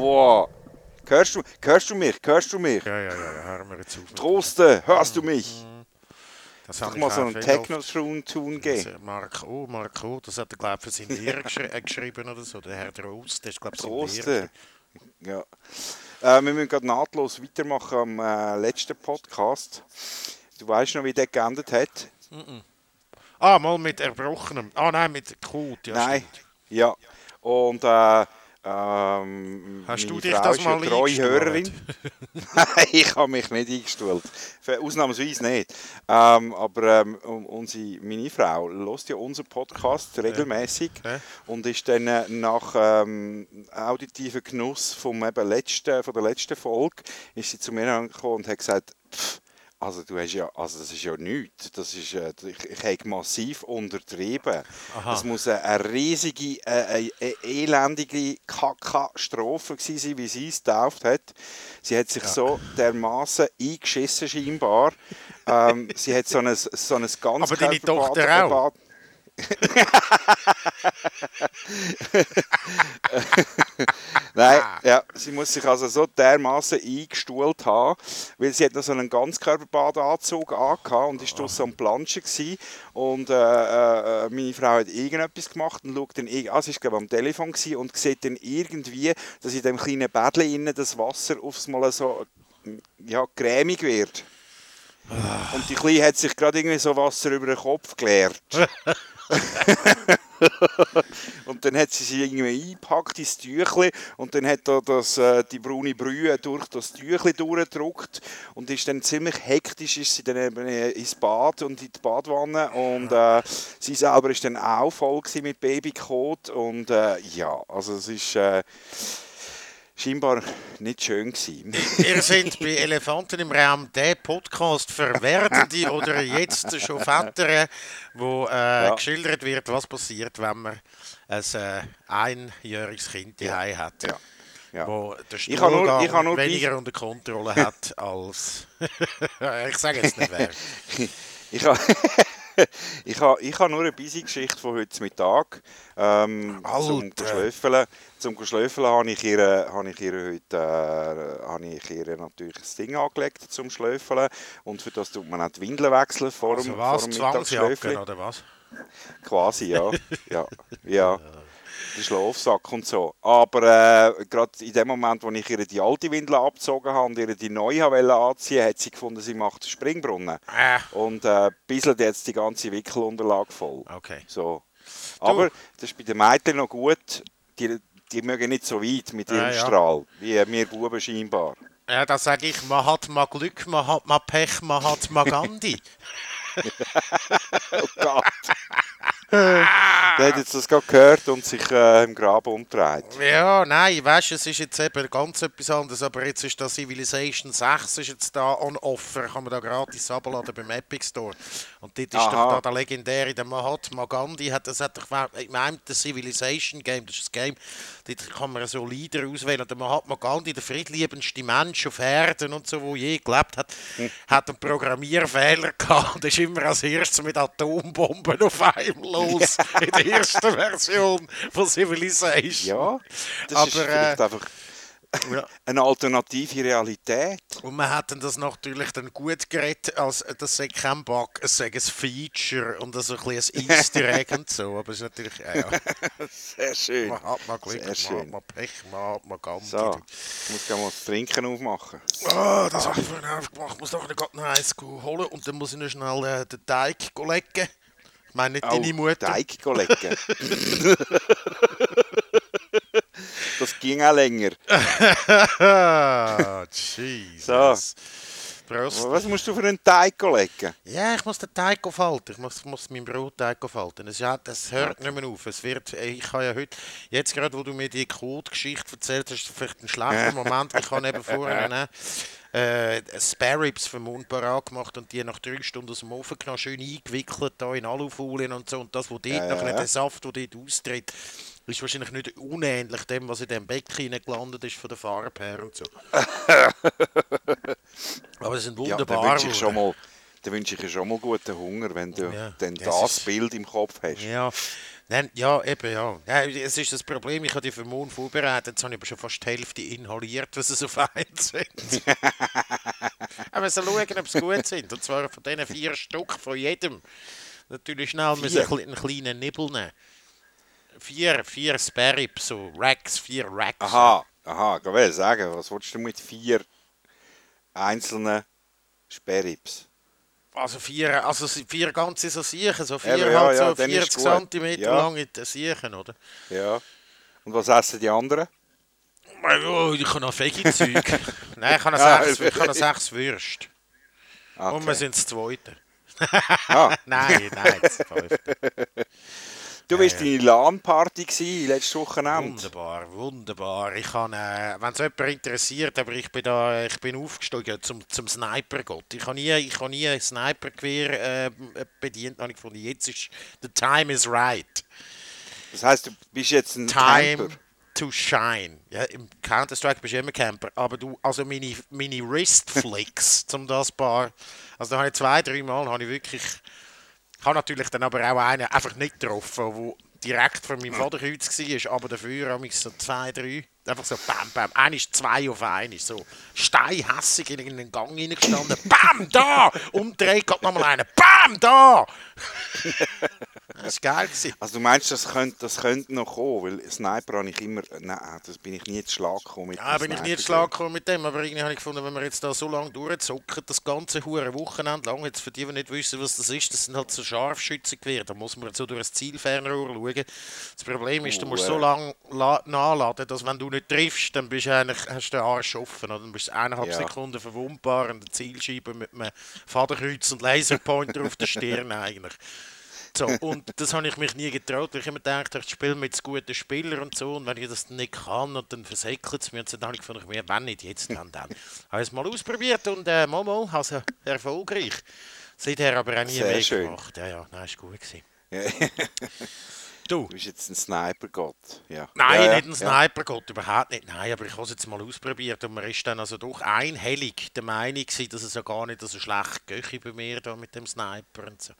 Wow. Hörst du, hörst du mich? Hörst du mich? Ja, ja, ja, hören wir jetzt auf. Troste, hörst du mich? Das Sag habe mal so einen Techno-Tune geben. Das- Marco, Marco, das hat er, glaube ich, für seinen Lehrer äh, geschrieben oder so. Der Herr Trost, der ist, glaube ich, sein Lehrer. Troste. Ja. Äh, wir müssen gerade nahtlos weitermachen am äh, letzten Podcast. Du weißt noch, wie der geendet hat? Ah, mal mit Erbrochenem. Ah, nein, mit Kot, ja, Nein. stimmt. Ja. Und äh, ähm, Hast du dich Frau das ist mal treue eingestuhlt? Hörerin. Nein, ich habe mich nicht eingestuhlt. Für- Ausnahmsweise nicht. Ähm, aber ähm, unsere, meine Frau hört ja unseren Podcast regelmäßig Ja. und ist dann äh, nach ähm, auditiven Genuss vom eben letzten, von der letzten Folge ist sie zu mir angekommen und hat gesagt, «Pff, also du hast ja, also das ist ja nichts. Das ist, äh, ich, ich habe massiv untertrieben. Aha. Das muss eine, eine riesige, äh, eine elendige Katastrophe sein, wie sie es getauft hat. Sie hat sich so dermaßen eingeschissen scheinbar. ähm, sie hat so ein, so ein ganz Aber deine Tochter auch? Nein, Ah. ja, sie muss sich also so dermaßen eingestuhlt haben, weil sie hat noch so einen Ganzkörperbadeanzug angehabt und ist draussen am Planschen gewesen. und äh, äh, äh, meine Frau hat irgendetwas gemacht und schaut dann, ah, sie ist glaube am Telefon gewesen und sieht dann irgendwie, dass in dem kleinen Bädchen innen das Wasser aufs Mal so ja, cremig wird. Und die Kleine hat sich gerade irgendwie so Wasser über den Kopf geleert. und dann hat sie sie irgendwie eingepackt ins Tüchli und dann hat da das, äh, die braune Brühe durch das Tüchli durchgedrückt und ist dann ziemlich hektisch ist sie dann eben äh, ins Bad und in die Badwanne und äh, sie selber ist dann auch voll mit Babykot und äh, ja, also es ist äh, scheinbar nicht schön gewesen. Ihr seid bei Elefanten im Raum der Podcast für Werdende oder jetzt schon Väter, wo äh, Ja. geschildert wird, was passiert, wenn man ein äh, einjähriges Kind daheim hat. Ja. Ja. Wo der Ich habe nur- Stuhlgang ich nur weniger unter Kontrolle hat als. ich sage jetzt nicht wer. Ich habe ich ha, ich ha nur eine busy Geschichte von heute Mittag. Ähm, zum Alter. Geschläfeln. Zum Geschläfeln habe ich ihr, habe ich ihr heute äh, habe ich ihr natürlich das Ding angelegt zum Schlöfeln. Und für das tut man auch die Windeln wechseln vor dem, Also was? vor dem Mittagsschläfchen. oder was? Quasi, ja. ja. ja. Der Schlafsack und so. Aber äh, gerade in dem Moment, wo ich ihr die alte Windel abgezogen habe und ihr die neue wollte anziehen, hat sie gefunden, sie macht Springbrunnen. Ah, Und äh, bisselt jetzt die ganze Wickelunterlage voll. okay. So. Aber das ist bei den Mädchen noch gut. Die, die mögen nicht so weit mit ihrem Ja, ja. Strahl, wie wir Buben scheinbar. Ja, da sage ich, man hat mal Glück, man hat mal Pech, man hat mal Gandhi. Oh Gott! Der hat jetzt das gerade gehört und sich äh, im Graben umdreht. Ja, nein, weißt du, es ist jetzt eben ganz etwas anderes, aber jetzt ist da Civilization 6 ist jetzt da on offer, kann man da gratis abladen beim Epic Store. Und dort ist doch da der legendäre, der Mahatma Gandhi, hat, das hat doch, meine, das Civilization Game, das ist ein Game, dort kann man so Leader auswählen. Der Mahatma Gandhi, der friedliebendste Mensch auf Erden und so, wo je gelebt hat, hat einen Programmierfehler gehabt. Und ist immer als erstes mit Atombomben auf einem los, in der ersten Version von Civilization. Ja, das Aber, ist äh, einfach Ja. eine alternative Realität. Und man hat dann das natürlich dann gut geredet, als das sei kein Bug, es sei ein Feature und so ein bisschen ein Easter Egg und so. Aber es ist natürlich, ja, ja. Sehr schön. man hat mal Glück, Sehr man hat schön. mal Pech, man hat mal Gandhi. So, ich muss gerne mal das Trinken aufmachen. Ah, das habe ich vorhin auch gemacht. Ich muss doch gerade noch eins holen und dann muss ich noch schnell äh, den Teig legen. Ich meine nicht deine Mutter. Teig lecken. Das ging auch länger. Jesus. Prost. Was musst du für einen Teig lecken? Ja, ich muss den Teig falten. Ich muss, muss meinen Brotteig falten. Es, ja, das hört nicht mehr auf. Es wird, äh, ich habe ja heute, jetzt gerade, wo du mir die Code-Geschichte erzählt hast, vielleicht ein schlechter Moment. Ich habe eben vorher äh, Spare Ribs für Mund parat gemacht und die nach drei Stunden aus dem Ofen genommen, schön eingewickelt da in Alufolien und so. Und das, wo dort Ja, nachher ja. der Saft, der dort austritt, ist wahrscheinlich nicht unähnlich dem, was in dem Becken gelandet ist von der Farbe her und so. Aber es sind Ja, da wunderbar. wünsche ich schon geworden. mal, da wünsche ich dir schon mal guten Hunger, wenn du Ja, dann das das Bild im Kopf hast. Ja, Nein, ja, eben, ja. ja. Es ist das Problem, ich habe die für morgen vorbereitet, jetzt habe ich aber schon fast die Hälfte inhaliert, was sie so fein sind. aber so schauen, ob sie gut sind. Und zwar von diesen vier Stück von jedem. Natürlich schnell müssen wir einen kleinen Nibbel nehmen. Vier, vier Sparrows, so Racks, vier Racks. Aha, aha, ich will sagen, was willst du mit vier einzelnen Sperrips? Also vier, also vier ganze so Siechen, so vier Eben, ja, halt ja, so ist 40 gut. cm Ja. lange Siechen, oder? Ja. Und was essen die anderen? Oh, ich habe noch Veggie-Zeug. Nein, ich habe noch Ah, sechs, ich habe noch sechs Würste. Und wir Okay. sind das Zweite. Ah, Nein, nein, das Fünfte. du warst deine LAN-Party letztes Wochenende. Wunderbar, wunderbar. Ich kann, äh, wenn es jemand interessiert, aber ich bin da, ich bin aufgestiegen zum, zum Sniper-Gott. Ich habe nie, ich habe nie ein Sniper-Gewehr äh, bedient, habe ich gefunden. Jetzt ist, the time is right. Das heisst, du bist jetzt ein Time Camper. to shine. Ja, Im Counter-Strike bist du immer Camper. Aber du, also meine, meine Wrist-Flicks, um das paar, also da habe ich zwei, drei Mal, habe ich wirklich, ich habe natürlich dann aber auch einen einfach nicht getroffen, wo direkt vor meinem Vaterkreuz war, aber dafür habe ich so zwei, drei, einfach so bam, bam, einer ist zwei auf einen, so steinhässig in einen Gang reingestanden, bam, da, umdreht, geht nochmal einer, bam, da. das war geil. Gewesen. Also du meinst, das könnte, das könnte noch kommen, weil Sniper habe ich immer... Nein, das bin ich nie zu Schlag gekommen mit Ja, bin ich nie zu Schlag gekommen mit dem, aber irgendwie habe ich gefunden, wenn wir jetzt da so lange durchzocken, das ganze hure Wochenende lang, jetzt für die, die nicht wissen, was das ist, das sind halt so Scharfschützengewehre, da muss man so durch das Zielfernrohr schauen. Das Problem ist, du musst so lange la nachladen, dass wenn du nicht triffst, dann bist du eigentlich, hast du den Arsch offen, oder? dann bist du eineinhalb Ja. Sekunden verwundbar an der Zielscheibe mit einem Vaterkreuz und Laserpointer auf der Stirn eigentlich. So, und das habe ich mich nie getraut, weil ich immer gedacht habe, ich spiele mit guten Spielern und so, und wenn ich das nicht kann, und dann versäckelt es mir, und dann habe ich gefunden, mir, wenn nicht jetzt, dann dann. habe ich es mal ausprobiert und äh, mal, mal, also erfolgreich. Seither aber auch nie Sehr mehr schön. gemacht. Ja, ja, nein, ist gut gewesen. Du bist jetzt ein Sniper-Gott. Ja. Nein, ja, nicht ein Sniper-Gott, überhaupt nicht. Nein, aber ich habe es jetzt mal ausprobiert und man ist dann also doch einhellig der Meinung gewesen, dass es ja gar nicht so schlecht gehe bei mir da mit dem Sniper und so.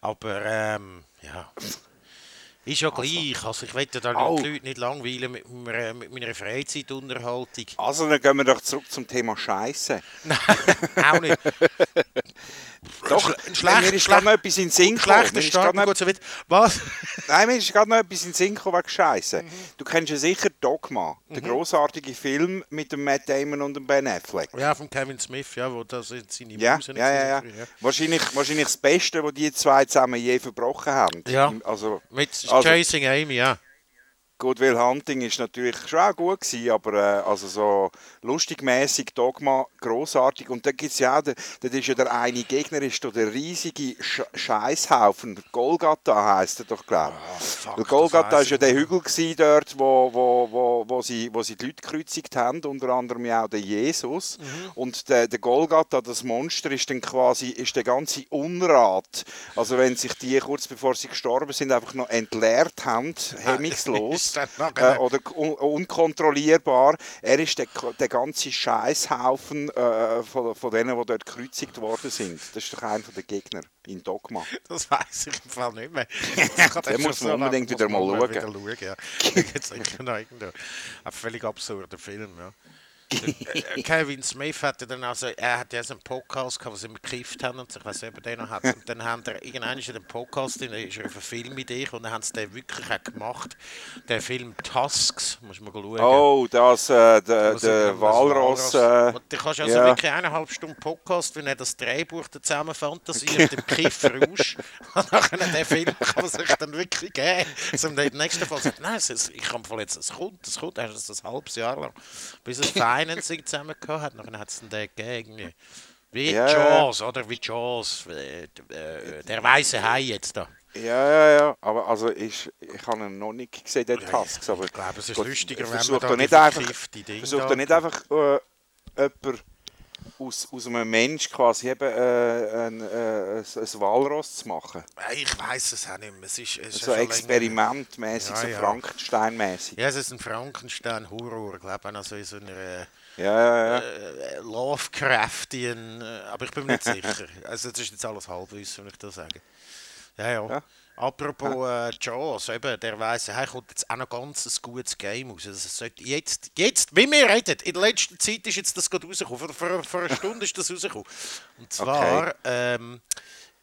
Aber ähm, ja, ist ja gleich. Also ich will da Au. die Leute nicht langweilen mit, meiner- mit meiner Freizeitunterhaltung. Also dann gehen wir doch zurück zum Thema Scheiße. Nein, auch nicht. Doch, schlecht- mir ist gerade noch etwas in den Sinn gekommen. Mir ist gerade noch, so. Was? nein, mir ist gerade noch etwas in den Sinn gekommen wegen Scheiße. Mhm. Du kennst ja sicher Dogma, der großartige Film mit dem Matt Damon und dem Ben Affleck. Ja, von Kevin Smith, ja, wo das in seine Ja, Musen ja, ja, ja. ja. Wahrscheinlich, wahrscheinlich das Beste, was die zwei zusammen je verbrochen haben. Ja. Also, Mit Also- Chasing Amy, ja. Good Will Hunting ist natürlich schon auch gut gewesen, aber äh, also so lustigmäßig Dogma großartig und da gibt's ja das ist ja der eine Gegner ist da der riesige Sch Scheißhaufen, Golgatha heißt er doch glaube ich. das Golgatha ist ja der. Hügel gewesen dort, wo, wo, wo, wo, sie, wo sie die Leute gekreuzigt haben, unter anderem ja auch der Jesus. Mhm. Und der, der Golgatha, das Monster, ist dann quasi ist der ganze Unrat. Also wenn sich die kurz bevor sie gestorben sind einfach noch entleert haben, hemmungslos Ist dann nachher- äh, oder un unkontrollierbar. Er ist der, der ganze Scheißhaufen äh, von, von denen, die dort gekreuzigt worden sind. Das ist doch einer der Gegner in Dogma. Das weiß ich im Fall nicht mehr. Den muss man unbedingt wieder mal schauen. Wieder schauen ja. Jetzt irgendwo. Ein völlig absurder Film, ja. Kevin Smith hatte dann also, er hat ja so einen Podcast gehabt, wo sie gekifft haben und so, ich weiß nicht, ob er den noch hat. Und dann haben er, irgendwann ist er in dem Podcast, drin, ist auf eine Filmidee und dann haben sie den wirklich auch gemacht. Der Film Tusks, muss man mal schauen. Oh, das, äh, der, der das Walross. Äh, Und du kannst also ja. wirklich eineinhalb Stunden Podcast, wenn er das Drehbuch da zusammen fantasiert, im Kifferrausch. Und nachher den Film kann man sich dann wirklich geben. Im nächsten Fall sagt, nein, es ist, ich kann jetzt, es kommt, es kommt, er hat es ein halbes Jahr lang, bis es Financing zusammen gehabt hat. Nachher hat es dann den gegeben. irgendwie. Wie Ja, ja. Jaws, oder? Wie Jaws, äh, äh, der weiße Hai jetzt da. ja, ja, ja. Aber also ich, ich habe ihn noch nicht gesehen, den Tasks. Aber Ich glaube, es ist Gott, lustiger, wenn man da nicht einfach, verkiffte Dinge versuch da- nicht einfach äh, jemand aus, aus einem Mensch quasi eben äh, ein, äh, ein, ein Walross zu machen. Ich weiß es auch nicht mehr. Es ist, es ist So experimentmäßig, Ja, so ja. Frankenstein-mäßig. Ja, es ist ein Frankenstein-Horror, glaube ich, also in so einer Ja, ja, ja. äh, Lovecraftian, äh, aber ich bin mir nicht sicher. Also das ist jetzt alles Halbwissen, wenn ich das sage. Ja, ja. Ja. Apropos äh, Jaws, eben, der weiss, hey, kommt jetzt auch noch ganz ein gutes Game raus. Also, sollte jetzt, jetzt, wie wir reden, in der letzten Zeit ist jetzt das gerade rausgekommen. Vor, vor, vor einer Stunde ist das rausgekommen. Und zwar Okay. ähm,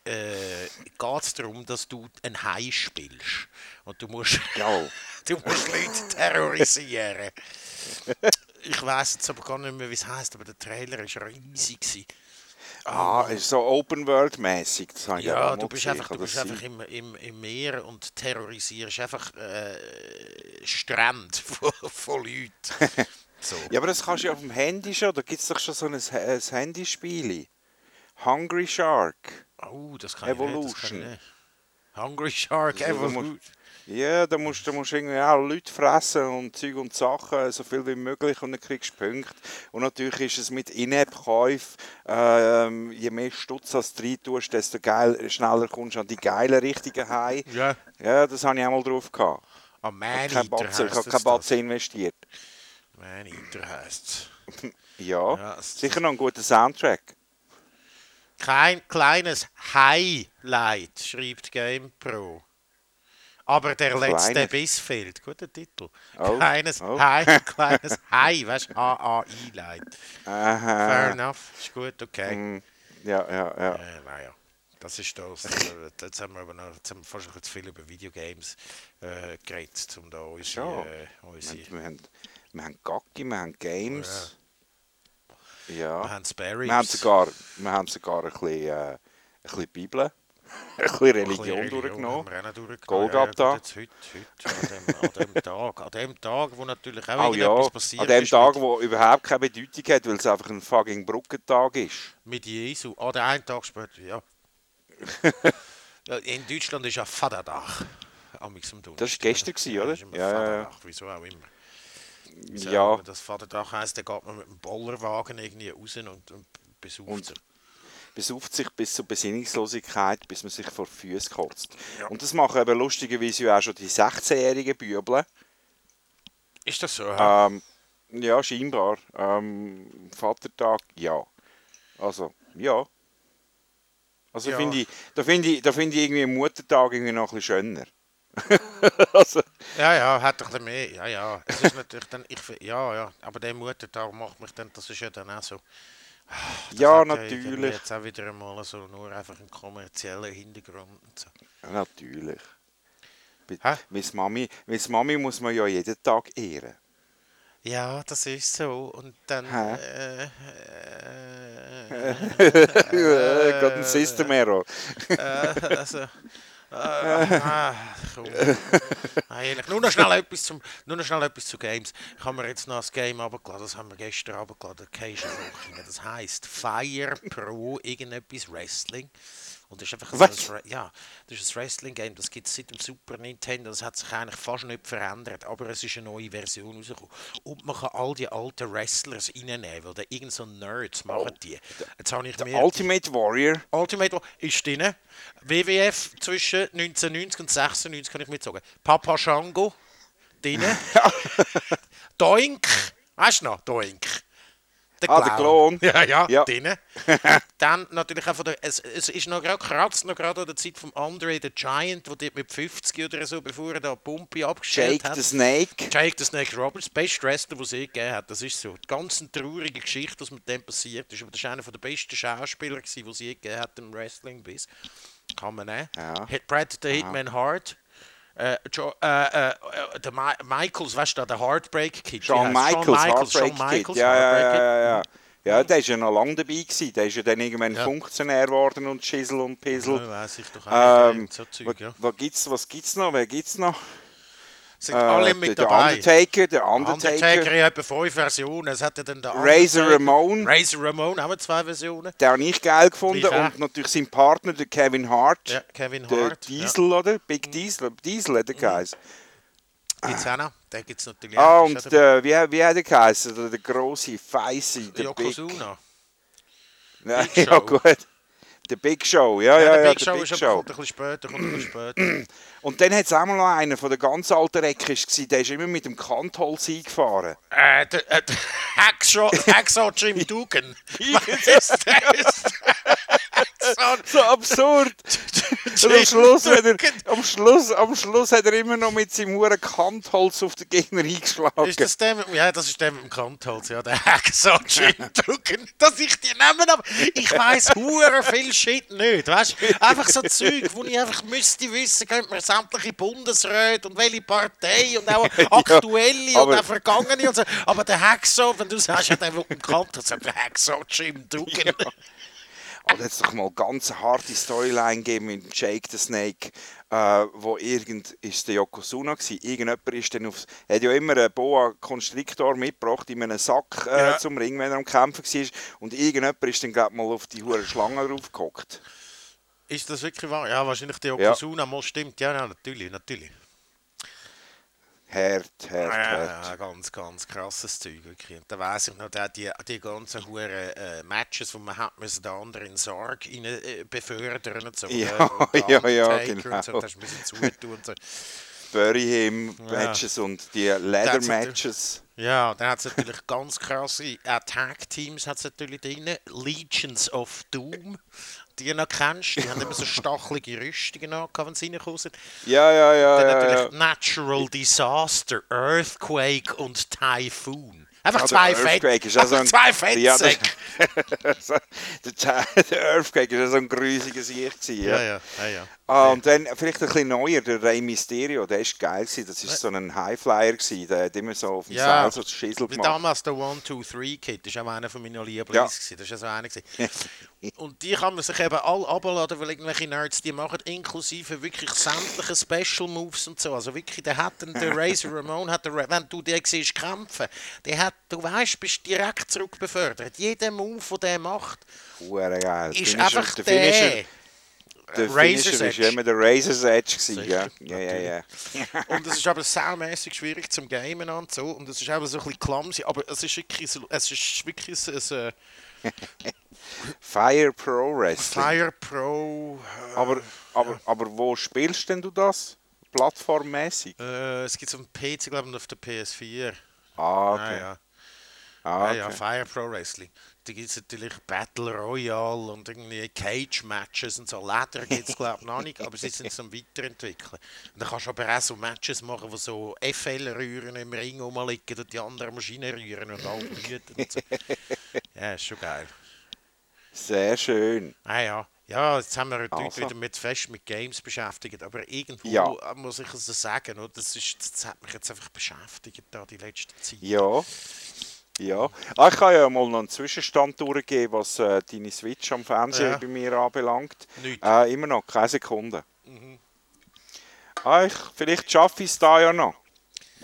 äh, geht es darum, dass du ein Hai spielst. Und du musst, Ja. du musst Leute terrorisieren. Ich weiß jetzt aber gar nicht mehr, wie es heisst, aber der Trailer war riesig. Gewesen. Ah, ist so Open World mäßig. Das habe ich Ja, auch du bist gesehen. einfach, du bist einfach im, im, im Meer und terrorisierst einfach äh, Strände von, von Leuten. So. Ja, aber das kannst du ja auf dem Handy schon. Da gibt es doch schon so ein, ein Handyspiel. Hungry Shark. Oh, das kann Evolution. ich nicht. Hungry Shark Also, Evolution. Ja, da musst du musst irgendwie auch Leute fressen und Zeug und Sachen, so viel wie möglich und dann kriegst du Punkte. Und natürlich ist es mit In-App-Käufen, ähm, je mehr Stutz als du rein tust, desto geil, schneller kommst du an die geilen richtigen Hai. Ja. Ja, das habe ich auch mal drauf gehabt. Ah, Ich Maneater ich habe heisst kein das. Batzen investiert. Maneater heisst Ja, Ja, es- sicher noch ein guter Soundtrack. Kein kleines Highlight, schreibt GamePro. Aber der letzte Kleines. Biss fehlt. Guter Titel. Oh, Kleines oh. Hai, kleines Hai, weißt du? H-A-I-Light. Fair Aha. enough, ist gut, okay. Mm, Ja, ja, ja. Äh, naja, das ist das. Jetzt haben wir aber noch jetzt haben wir fast zu viel über Videogames äh, geredet, um da unsere. Ja. Äh, unsere Wir, wir, haben, wir haben Gacki, wir haben Games. Ja. wir haben Sparrows. Wir haben sogar, wir haben sogar ein bisschen, äh, ein bisschen Bibel, ein bisschen Religion durchgenommen. Haben wir durchgenommen. Golgatha. Ja, jetzt heute, heute, an, dem, an dem Tag. An dem Tag, wo natürlich auch Oh ja, irgendetwas passiert an dem ist Tag, mit, wo überhaupt keine Bedeutung hat, weil es einfach ein fucking Brückentag ist. mit Jesu. Ah, der einen Tag später, ja. ja. In Deutschland ist ja Vatertag. Das war gestern, oder? gewesen, oder? Ja, ja, ja. Vatertag, wieso auch immer. Wieso Ja. das Vatertag heisst, dann geht man mit dem Bollerwagen irgendwie raus und, und besucht Und-. Besauft sich bis zur Besinnungslosigkeit, bis man sich vor die Füße kotzt. Und das machen eben lustigerweise ja auch schon die 16-jährigen Bübel. Ist das so? hä? Ähm, ja, scheinbar. Ähm, Vatertag, ja. Also, ja. Also Ja. finde ich, da finde ich, da finde ich irgendwie Muttertag irgendwie noch ein bisschen schöner. also, Ja, ja, hat doch ein bisschen mehr. Ja, ja. Es ist natürlich dann, ich, ja, ja. Aber der Muttertag macht mich dann, das ist ja dann auch so. Das ja, natürlich. Jetzt auch wieder einmal so nur einfach einen kommerziellen Hintergrund. Und so. Natürlich. Hä? Meine Mami, meine Mami muss man ja jeden Tag ehren. Ja, das ist so. Und dann. Äh, äh, Äh, ein System Error. äh, also, äh, ehrlich. Nur noch schnell etwas zum, nur noch schnell etwas zu Games. Ich habe mir jetzt noch das Game abgeladen, das haben wir gestern abgeladen, Walking. Das heisst Fire Pro irgendetwas Wrestling. Und das ist einfach Was? ein, ja, das ist ein Wrestling-Game, das gibt es seit dem Super Nintendo, das hat sich eigentlich fast nicht verändert, aber es ist eine neue Version rausgekommen. Und man kann all die alten Wrestlers reinnehmen, weil da irgend so Nerds machen die. Jetzt habe ich mir... Ultimate Warrior. Ultimate War ist drin. WWF zwischen 1990 und 96 kann ich mitsagen. Papa Shango drin. Doink. Weißt du noch? Doink. Der Ah, der Klon. Ja, ja, Ja. drin. Dann natürlich auch von der, es, es ist noch gerade kratzt noch gerade an der Zeit von Andre the Giant, dort mit 50 oder so, bevor er da Pumpe abgestellt Jake hat. the Snake. Jake the Snake Roberts, best Wrestler, den es je gegeben hat. Das ist so. Die ganz eine traurige Geschichte, was mit dem passiert ist. Aber das war einer der besten Schauspieler, die es je gegeben hat im Wrestling bis. Kann man nehmen. Ja. Brad the Hitman Hart. Äh, jo, äh, äh, der Mi Michaels, weißt du, der Heartbreak Kid. Shawn? Michaels, Shawn Heartbreak Shawn Kid. Michaels, Ja, ja, Heartbreak ja, Kid. ja, ja. Ja, der ist ja noch lange dabei gewesen. Der ist ja dann irgendwann Ja. Funktionär geworden und Schissel und Pissel. Ja, weiss ich doch eigentlich, Ähm, so Zeug, was, ja. was gibt's, was gibt's noch? Wer gibt's noch? Sind Äh, alle der, mit der dabei. Undertaker, der Undertaker, Undertaker, ja, etwa fünf Versionen. Es hat ja dann der Razor Ramon, Razor Ramon, haben wir zwei Versionen. den habe ich geil gefunden. Und natürlich sein Partner, der Kevin Hart, Ja, Kevin der Hart. ja. Diesel, oder? Big Diesel, Diesel hat er geheißen. Gibt es auch noch? Den gibt es natürlich Ah, auch. und Ist auch dabei. der, wie, wie hat er geheißen? Der, der grosse, feisse, der Big... Yokozuna. Nein, Big ja gut. Der Big Show, ja, ja, Ja, ja, der Big Show Big ist Show. kommt ein bisschen später, kommt ein bisschen später. Und dann hat es auch mal noch einen von den ganz alten Reckers gewesen, der ist immer mit dem Kantholz eingefahren. äh, der, äh, der Hacksaw Jim Dugan. So absurd. Und am Schluss, hat er, am, Schluss, am Schluss hat er immer noch mit seinem Huren Kantholz auf den Gegner eingeschlagen. Ist das der mit, ja, das ist der mit dem Kantholz, ja, der Hacksaw Jim Duggan. Dass ich die nehmen, aber ich weiss hure viel Shit nicht, weißt Einfach so Zeug, wo ich einfach müsste wissen, könnte man sämtliche Bundesräte und welche Partei und auch aktuelle Ja, und auch vergangene und so. Aber der Hacksaw, wenn du sagst, ja, der mit dem Kantholz, der Hacksaw Jim Duggan. Aber jetzt doch mal ganz eine harte Storyline gegeben mit Jake the Snake, äh, wo irgend, ist der Yokozuna gewesen, irgendjemand ist dann aufs, er hat ja immer einen Boa Constrictor mitgebracht in einem Sack äh, Ja. zum Ring, wenn er am Kämpfen war und irgendjemand ist dann glaub, mal auf die hure Schlange draufgehockt. Ist das wirklich wahr? Ja, wahrscheinlich der Yokozuna mal stimmt. Ja, ja, natürlich, natürlich. Hart, hart, Ja, hart. ganz, ganz krasses Zeug. Wirklich. Und da weiss ich noch, die, die ganzen huren äh, Matches, wo man hat müssen, den anderen in den Sarg rein, äh, befördern und so. Ja, äh, und ja, ja, Undertaker Und so, genau. das müssen zutun und so. Bury Him Matches und die Leather Matches. Ja, dann hat es natürlich ganz krasse äh, Tag-Teams hat's natürlich drin. Legions of Doom. Die noch kennst, die haben immer so stachelige Rüstungen angehabt, wenn sie reingekommen sind. Ja, ja, ja, Dann ja, natürlich ja. Natural Disaster, Earthquake und Typhoon. Einfach Ah, zwei der Fett, Earthquake ist auch so einfach ein- zwei Ja, das- der, der Earthquake war so ein grusiges Sicht. gewesen, Ja, ja, ja, ja. Ah, und dann vielleicht ein bisschen neuer, der Rey Mysterio, der ist geil gewesen. Das ist so ein Highflyer gewesen, der hat immer so auf dem Ja, Seil so Schissel gemacht. damals der 1-2-3-Kid, das war auch einer von meinen Lieblings. Ja. gewesen. Das war so einer. gewesen. Und die kann man sich eben alle abladen, weil irgendwelche Nerds die machen, inklusive wirklich sämtliche Special Moves und so. Also wirklich, der hat den, der Razor Ramon, hat der, wenn du den siehst kämpfen, der hat, du weißt, bist direkt zurückbefördert. Jeder Move, den der macht, Hure geil. ist Finisher- einfach der der. Der Razor's Finisher Edge. immer der Razor's Edge gewesen, ja. Ja, ja, ja. Und es ist aber saumässig schwierig zum Gamen und so. Und es ist eben so ein bisschen clumsy. Aber es ist wirklich, es ist wirklich ein Fire Pro Wrestling. Fire Pro. Äh, Aber, aber, aber wo spielst denn du das? Plattformmäßig? Äh, es gibt es auf dem PC, glaube ich, und auf der PS4. Ah, Ah, okay. ja. Ah, Ah, okay. ja, Fire Pro Wrestling. Da gibt es natürlich Battle Royale und irgendwie Cage-Matches und so. Leder gibt es, glaube ich, noch nicht, aber sie sind am Weiterentwickeln. Und dann kannst du aber auch so Matches machen, wo so FL-Rühren im Ring rumliegen und die anderen Maschinen rühren und alle und so. Ja, ist schon geil. Sehr schön. Ah ja. Ja, jetzt haben wir heute Also. wieder mit fest mit Games beschäftigt, aber irgendwo Ja. muss ich es sagen, oder? Das, ist, das hat mich jetzt einfach beschäftigt da die letzte Zeit. Ja. Ja. Ah, ich kann ja mal noch einen Zwischenstand durchgeben, was äh, deine Switch am Fernseher Ja. bei mir anbelangt. Äh, immer noch, keine Sekunde. Mhm. Ah, ich, vielleicht schaffe ich es da ja noch.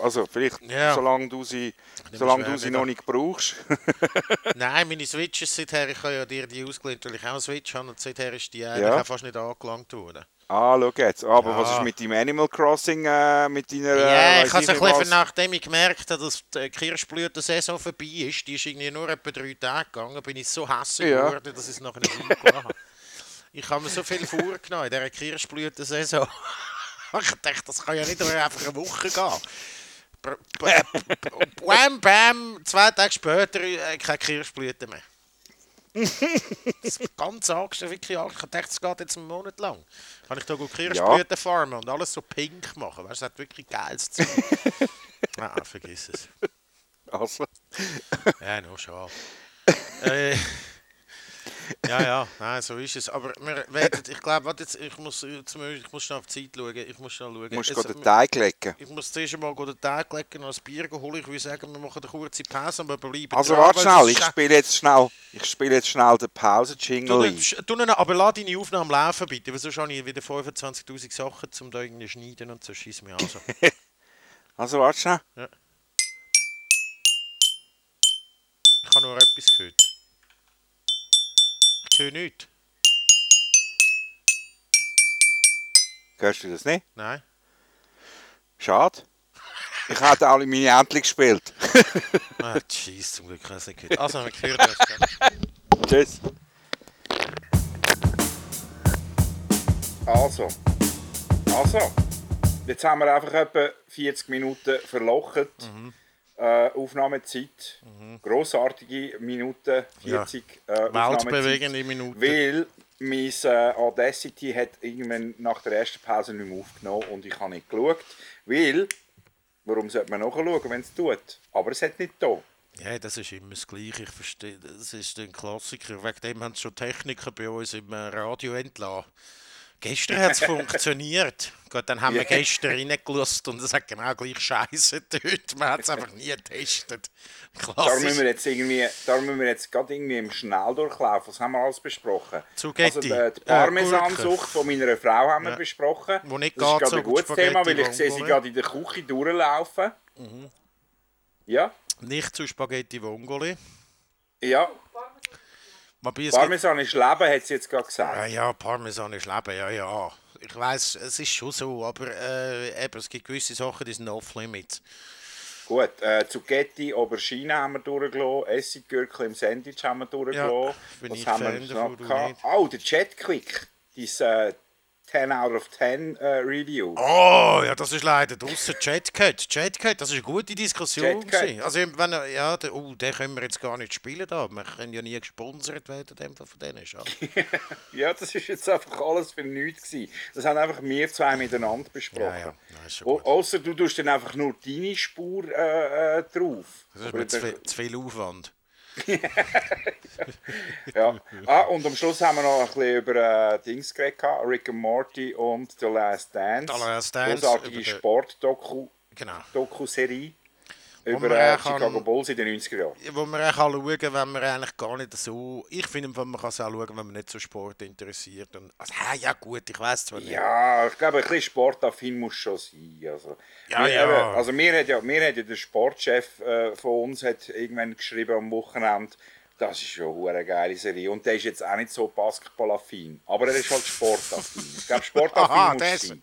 Also vielleicht, Ja. solange du sie, solange du sie noch nicht brauchst. Nein, meine Switch ist seither, ich habe ja dir die ausgelehnt, weil ich auch eine Switch habe und seither ist die eigentlich Ja. fast nicht angelangt worden. ah, schau jetzt. Aber Ja. was ist mit deinem Animal Crossing, äh, mit deiner... Ja, äh, ich habe es ein bisschen, nachdem ich gemerkt habe, dass die Kirschblüten-Saison vorbei ist, die ist irgendwie nur etwa drei Tage gegangen, bin ich so hässlich Ja. geworden, dass ich es nachher nicht habe. Ich habe mir so viel vorgenommen in dieser Kirschblüten-Saison. ich dachte, das kann ja nicht nur einfach eine Woche gehen. Bam, bam, zwei Tage später äh, keine Kirschblüten mehr. Das ganz angestellt, wirklich angestellt. Ich dachte, es geht jetzt einen Monat lang. Kann ich da gut Kirschblüten farmen und alles so pink machen. Weißt du, das hat wirklich geiles Zeug. ah, vergiss es. Also, Ja, noch schade. äh, ja, ja, nein, so ist es. Aber wir werden, ich glaube, warte jetzt, ich muss, jetzt, ich muss schnell auf die Zeit schauen. Ich muss schnell schauen. du musst Es- gerade den Teig legen. ich muss zuerst einmal den Tag legen, noch ein Bier holen. Ich würde sagen, wir machen eine kurze Pause, aber bleiben Also dran, warte schnell, ich spiele jetzt schnell, ich spiele jetzt schnell den Du, Pause-Jingle du, noch- aber lass deine Aufnahme laufen, bitte, weil sonst habe ich wieder 25'000 Sachen, um da irgendwie schneiden und so schießt mir an. So. Also warte schnell. Ich habe nur etwas gehört. Ich höre nichts. Hörst du das nicht? Nein. Schade. Ich hatte alle meine Entchen gespielt. Ah, Scheiße, zum Glück ich es nicht gehört. Also, wir gehört. hast. Tschüss. Also. Also. Jetzt haben wir einfach etwa 40 Minuten verlocht. Äh, Aufnahmezeit. Grossartige Minuten. 40 äh, Aufnahmezeit. Weltbewegende Minuten. Weil mein äh, Audacity hat irgendwann nach der ersten Pause nicht mehr aufgenommen und ich habe nicht geschaut, weil, warum sollte man nachschauen, wenn es tut? Aber es hat nicht da. Ja, das ist immer das Gleiche. Ich verstehe, das ist ein Klassiker. Wegen dem haben schon Techniker bei uns im äh, Radio entlassen. Gestern hat es funktioniert. Gut, dann haben wir Ja. gestern reingelust und es hat genau gleich Scheiße getötet. Man hat es einfach nie getestet. Da müssen Klassisch. wir jetzt irgendwie, da müssen wir jetzt gerade irgendwie im Schnelldurchlauf, was haben wir alles besprochen? Zucchetti. Also die, die Äh, Parmesansucht von meiner Frau haben wir Ja. besprochen. Wo nicht das ist gerade so ein gut gutes Thema, weil ich sehe sie gerade in der Küche durchlaufen. Ja, Nicht zu Spaghetti Vongole. ja. Wobei es gibt, Parmesan ist Leben, hat sie jetzt gerade gesagt. ja, ja, Parmesan Leben, ja, ja. Ich weiß, es ist schon so, aber äh, eben, es gibt gewisse Sachen, die sind off-limits. Gut, äh, Zucchetti, Aubergine haben wir durchgelassen, Essiggürkel im Sandwich haben wir durchgelassen. bin Was haben wir noch gehabt? Oh, der Jetquick, dein äh, 10 out of 10 äh, Review. Oh, ja, das ist leider draussen. Chatcat. Chatcat, das ist eine gute Diskussion. Also, wenn, ja, der, oh, den können wir jetzt gar nicht spielen. Da. Wir können ja nie gesponsert werden dem von denen. Schade. Ja, das ist jetzt einfach alles für nichts gewesen. Das haben einfach wir zwei miteinander besprochen. Ja, ja, nein, ist schon O- gut. Außer du tust dann einfach nur deine Spur äh, äh, drauf. Das ist mir zu zu viel Aufwand. Ja. Ah, und am Schluss haben wir noch ein bisschen über äh, Dings geredet, Rick and Morty und The Last Dance. The Last Dance, Großartige Sport-Doku. Genau. Doku-Serie über äh, auch kann- Chicago Bulls in den 90er Jahren. Wo man auch schauen kann, wenn man eigentlich gar nicht so. Ich finde, man kann es auch schauen, wenn man nicht so Sport interessiert. Und, also, ja, ja, gut, ich weiß zwar nicht. Ja, ich glaube, ein bisschen sportaffin muss schon sein. Also, Ja, wir, ja. eben, also mir hat ja, mir hat ja der Sportchef äh, von uns hat irgendwann geschrieben am Wochenende, das ist schon eine geile Serie. Und der ist jetzt auch nicht so basketballaffin. Aber er ist halt sportaffin. Ich glaube, sportaffin Aha, muss sein.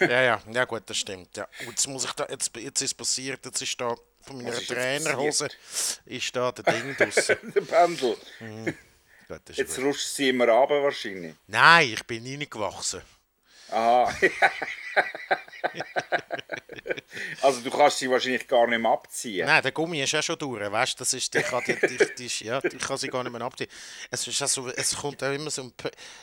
Ja, ja, ja, gut, das stimmt. Ja. Und jetzt, muss ich da, jetzt, jetzt ist es passiert, jetzt ist da von meiner Trainerhose ist da der Ding draussen. Der Pendel. Gut, das ist Jetzt gut. rutscht sie immer runter wahrscheinlich. Nein, ich bin reingewachsen. Aha. also du kannst sie wahrscheinlich gar nicht mehr abziehen. Nein, der Gummi ist ja schon durch, weißt das ist, die kann, die, die, die, ja, ich kann sie gar nicht mehr abziehen. Es, ist also, es kommt auch immer so ein,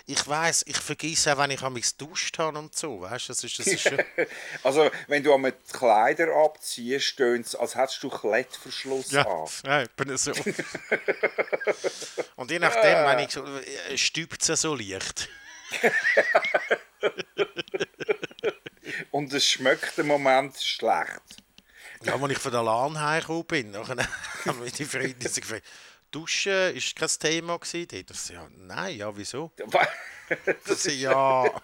ich weiß, ich vergesse auch, wenn ich mich duscht habe und so, weißt du, das ist, das ist schon, Also wenn du einmal die Kleider abziehst, stöhnt es, als hättest du Klettverschluss ja, an. ja, ich bin so. und je nachdem, wenn ich so, äh, stübt es so leicht. Und es schmeckt im Moment schlecht. Ja, als ich von der LAN heimgekommen bin, nachher haben die Freunde so gefragt, Duschen ist kein Thema gewesen? Ich so, ja, nein, ja, wieso? Das Sie, ja,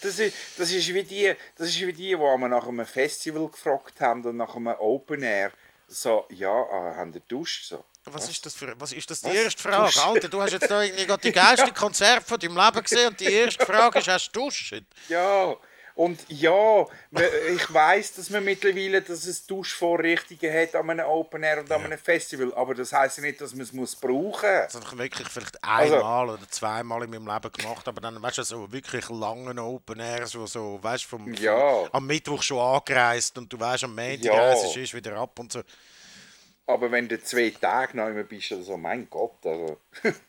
Das ist, das ist wie die, das ist wie die, die wir nach einem Festival gefragt haben und nach einem Open Air so, ja, äh, haben die duscht so. was ist das für, was ist das die Was? erste Frage? Duschen? Alter, du hast jetzt da irgendwie gerade die geilste Konzert von deinem Leben gesehen und die erste Frage ist, hast du duschen? Ja, und ja, ich weiß, dass man mittlerweile, dass es Duschvorrichtungen hat an einem Open Air und an einem Festival, aber das heisst ja nicht, dass man es muss brauchen. Das habe ich wirklich vielleicht Also- einmal oder zweimal in meinem Leben gemacht, aber dann, weißt du, so wirklich langen Open Air, so, so weißt du, vom, vom, Ja. am Mittwoch schon angereist und du weißt, am Montag Ja. reist du wieder ab und so. Aber wenn du zwei Tage noch immer bist oder so, mein Gott, also.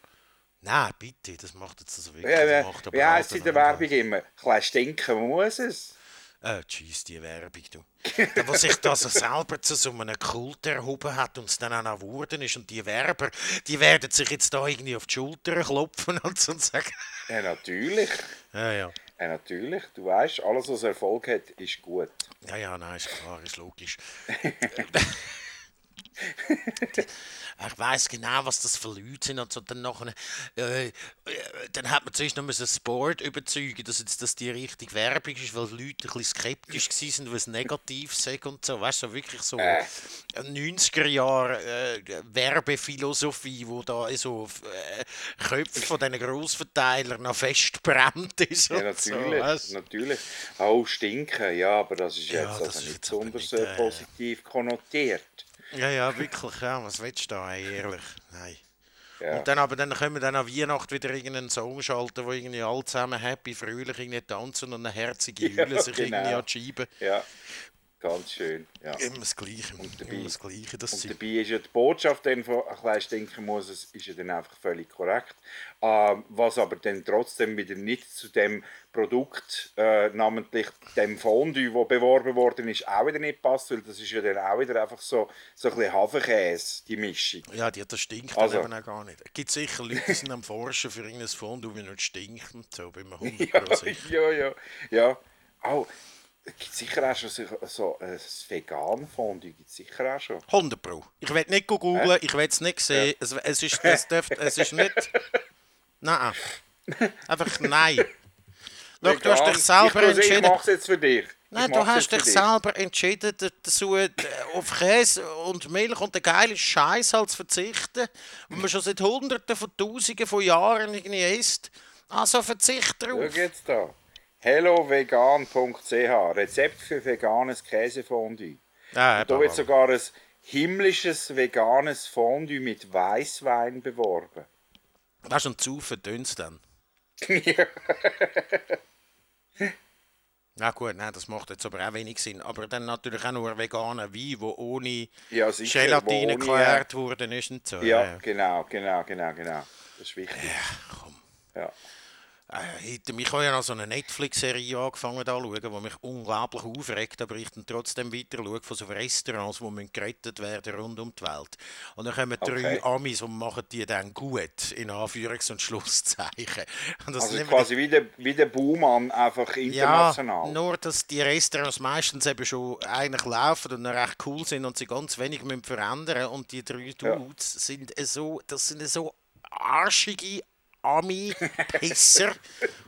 Nein, bitte, das macht jetzt also wirklich. Ja, das wie macht wie heisst es in der. Werbung immer? Ein bisschen stinken muss es. Äh, tschüss, die Werbung, du. Der, was sich das selber zu so einem Kult erhoben hat und es dann auch noch geworden ist. Und die Werber, die werden sich jetzt da irgendwie auf die Schulter klopfen und so und sagen. Ja, natürlich. Ja, ja. Ja, natürlich. Du weißt, alles, was Erfolg hat, ist gut. Ja, ja, nein, ist klar, ist logisch. ich weiß genau, was das für Leute sind und so. Dann, nachher, äh, äh, dann hat man zuerst noch das Board überzeugen, dass jetzt das die richtige Werbung ist, weil die Leute ein bisschen skeptisch waren, weil es negativ sei und so. Weißt du, so wirklich so Äh. 90er Jahre äh, Werbephilosophie, wo da so äh, Köpfe von diesen Grossverteilern noch festbrennt ist. Ja, natürlich. So, weißt natürlich. Oh, stinken, ja, aber das ist Ja, jetzt also nicht besonders nicht, äh, äh, positiv konnotiert. Ja, ja, wirklich, ja. Was willst du da, ey, ehrlich? Nein. Ja. Und dann aber dann können wir dann an Weihnachten wieder irgendeinen Song schalten, wo irgendwie alle zusammen happy, fröhlich irgendwie tanzen und eine herzige Ja, Jule sich genau. irgendwie an die Scheibe. Ja. Ganz schön, ja. Immer das Gleiche. dabei- Immer das Gleiche. Das Und dabei ist ja die Botschaft, die von kleines denken muss, es ist ja dann einfach völlig korrekt. Ähm, was aber dann trotzdem wieder nicht zu dem Produkt, äh, namentlich dem Fondue, das beworben worden ist, auch wieder nicht passt, weil das ist ja dann auch wieder einfach so, so ein bisschen Haferkäse, die Mischung. Ja, die, das stinkt Also. dann eben auch gar nicht. Es gibt sicher Leute, die sind am Forschen für irgendein Fondue, wie nicht stinkt und so, bin mir 100% Ja, sicher. ja, ja. ja. Es gibt sicher auch schon so, ein vegan Fondue, gibt sicher auch schon. 100 Pro. Ich will nicht googlen, ich will es nicht sehen. Es, es, ist, es, dürft, es ist nicht... Nein. Einfach nein. Schau, du hast dich selber ich, Ich entschieden. mache es jetzt für dich. Ich Nein, du mach's hast dich selber entschieden, dazu äh, auf Käse und Milch und den geilen Scheiß halt zu verzichten, wo man schon seit Hunderten von Tausenden von Jahren irgendwie isst. Also verzicht Schau drauf. jetzt da. hellovegan.ch Rezept für veganes Käsefondue. Ja, Da wird sogar ein himmlisches veganes Fondue mit Weißwein beworben. Das ist ein zu verdünnt dann. ja. Ja gut, nein, das macht jetzt aber auch wenig Sinn. Aber dann natürlich auch nur veganer Wein, der ohne Ja, sicher, Gelatine ohne, gequert worden ist und so. Ja, genau, genau, genau, genau. Das ist wichtig. komm. Ja. Äh, Ich habe ja noch so eine Netflix-Serie angefangen zu schauen, die mich unglaublich aufregt, aber ich dann trotzdem weiter schaue von so Restaurants, die müssen gerettet werden rund um die Welt. Und dann kommen drei Okay. Amis und machen die dann gut, in Anführungs- und Schlusszeichen. Und das Also immer quasi wie der, wie der Baumann, einfach Ja, international. nur dass die Restaurants meistens eben schon eigentlich laufen und recht cool sind und sie ganz wenig müssen verändern und die drei Dudes sind so, das sind so arschige Ami-Pisser.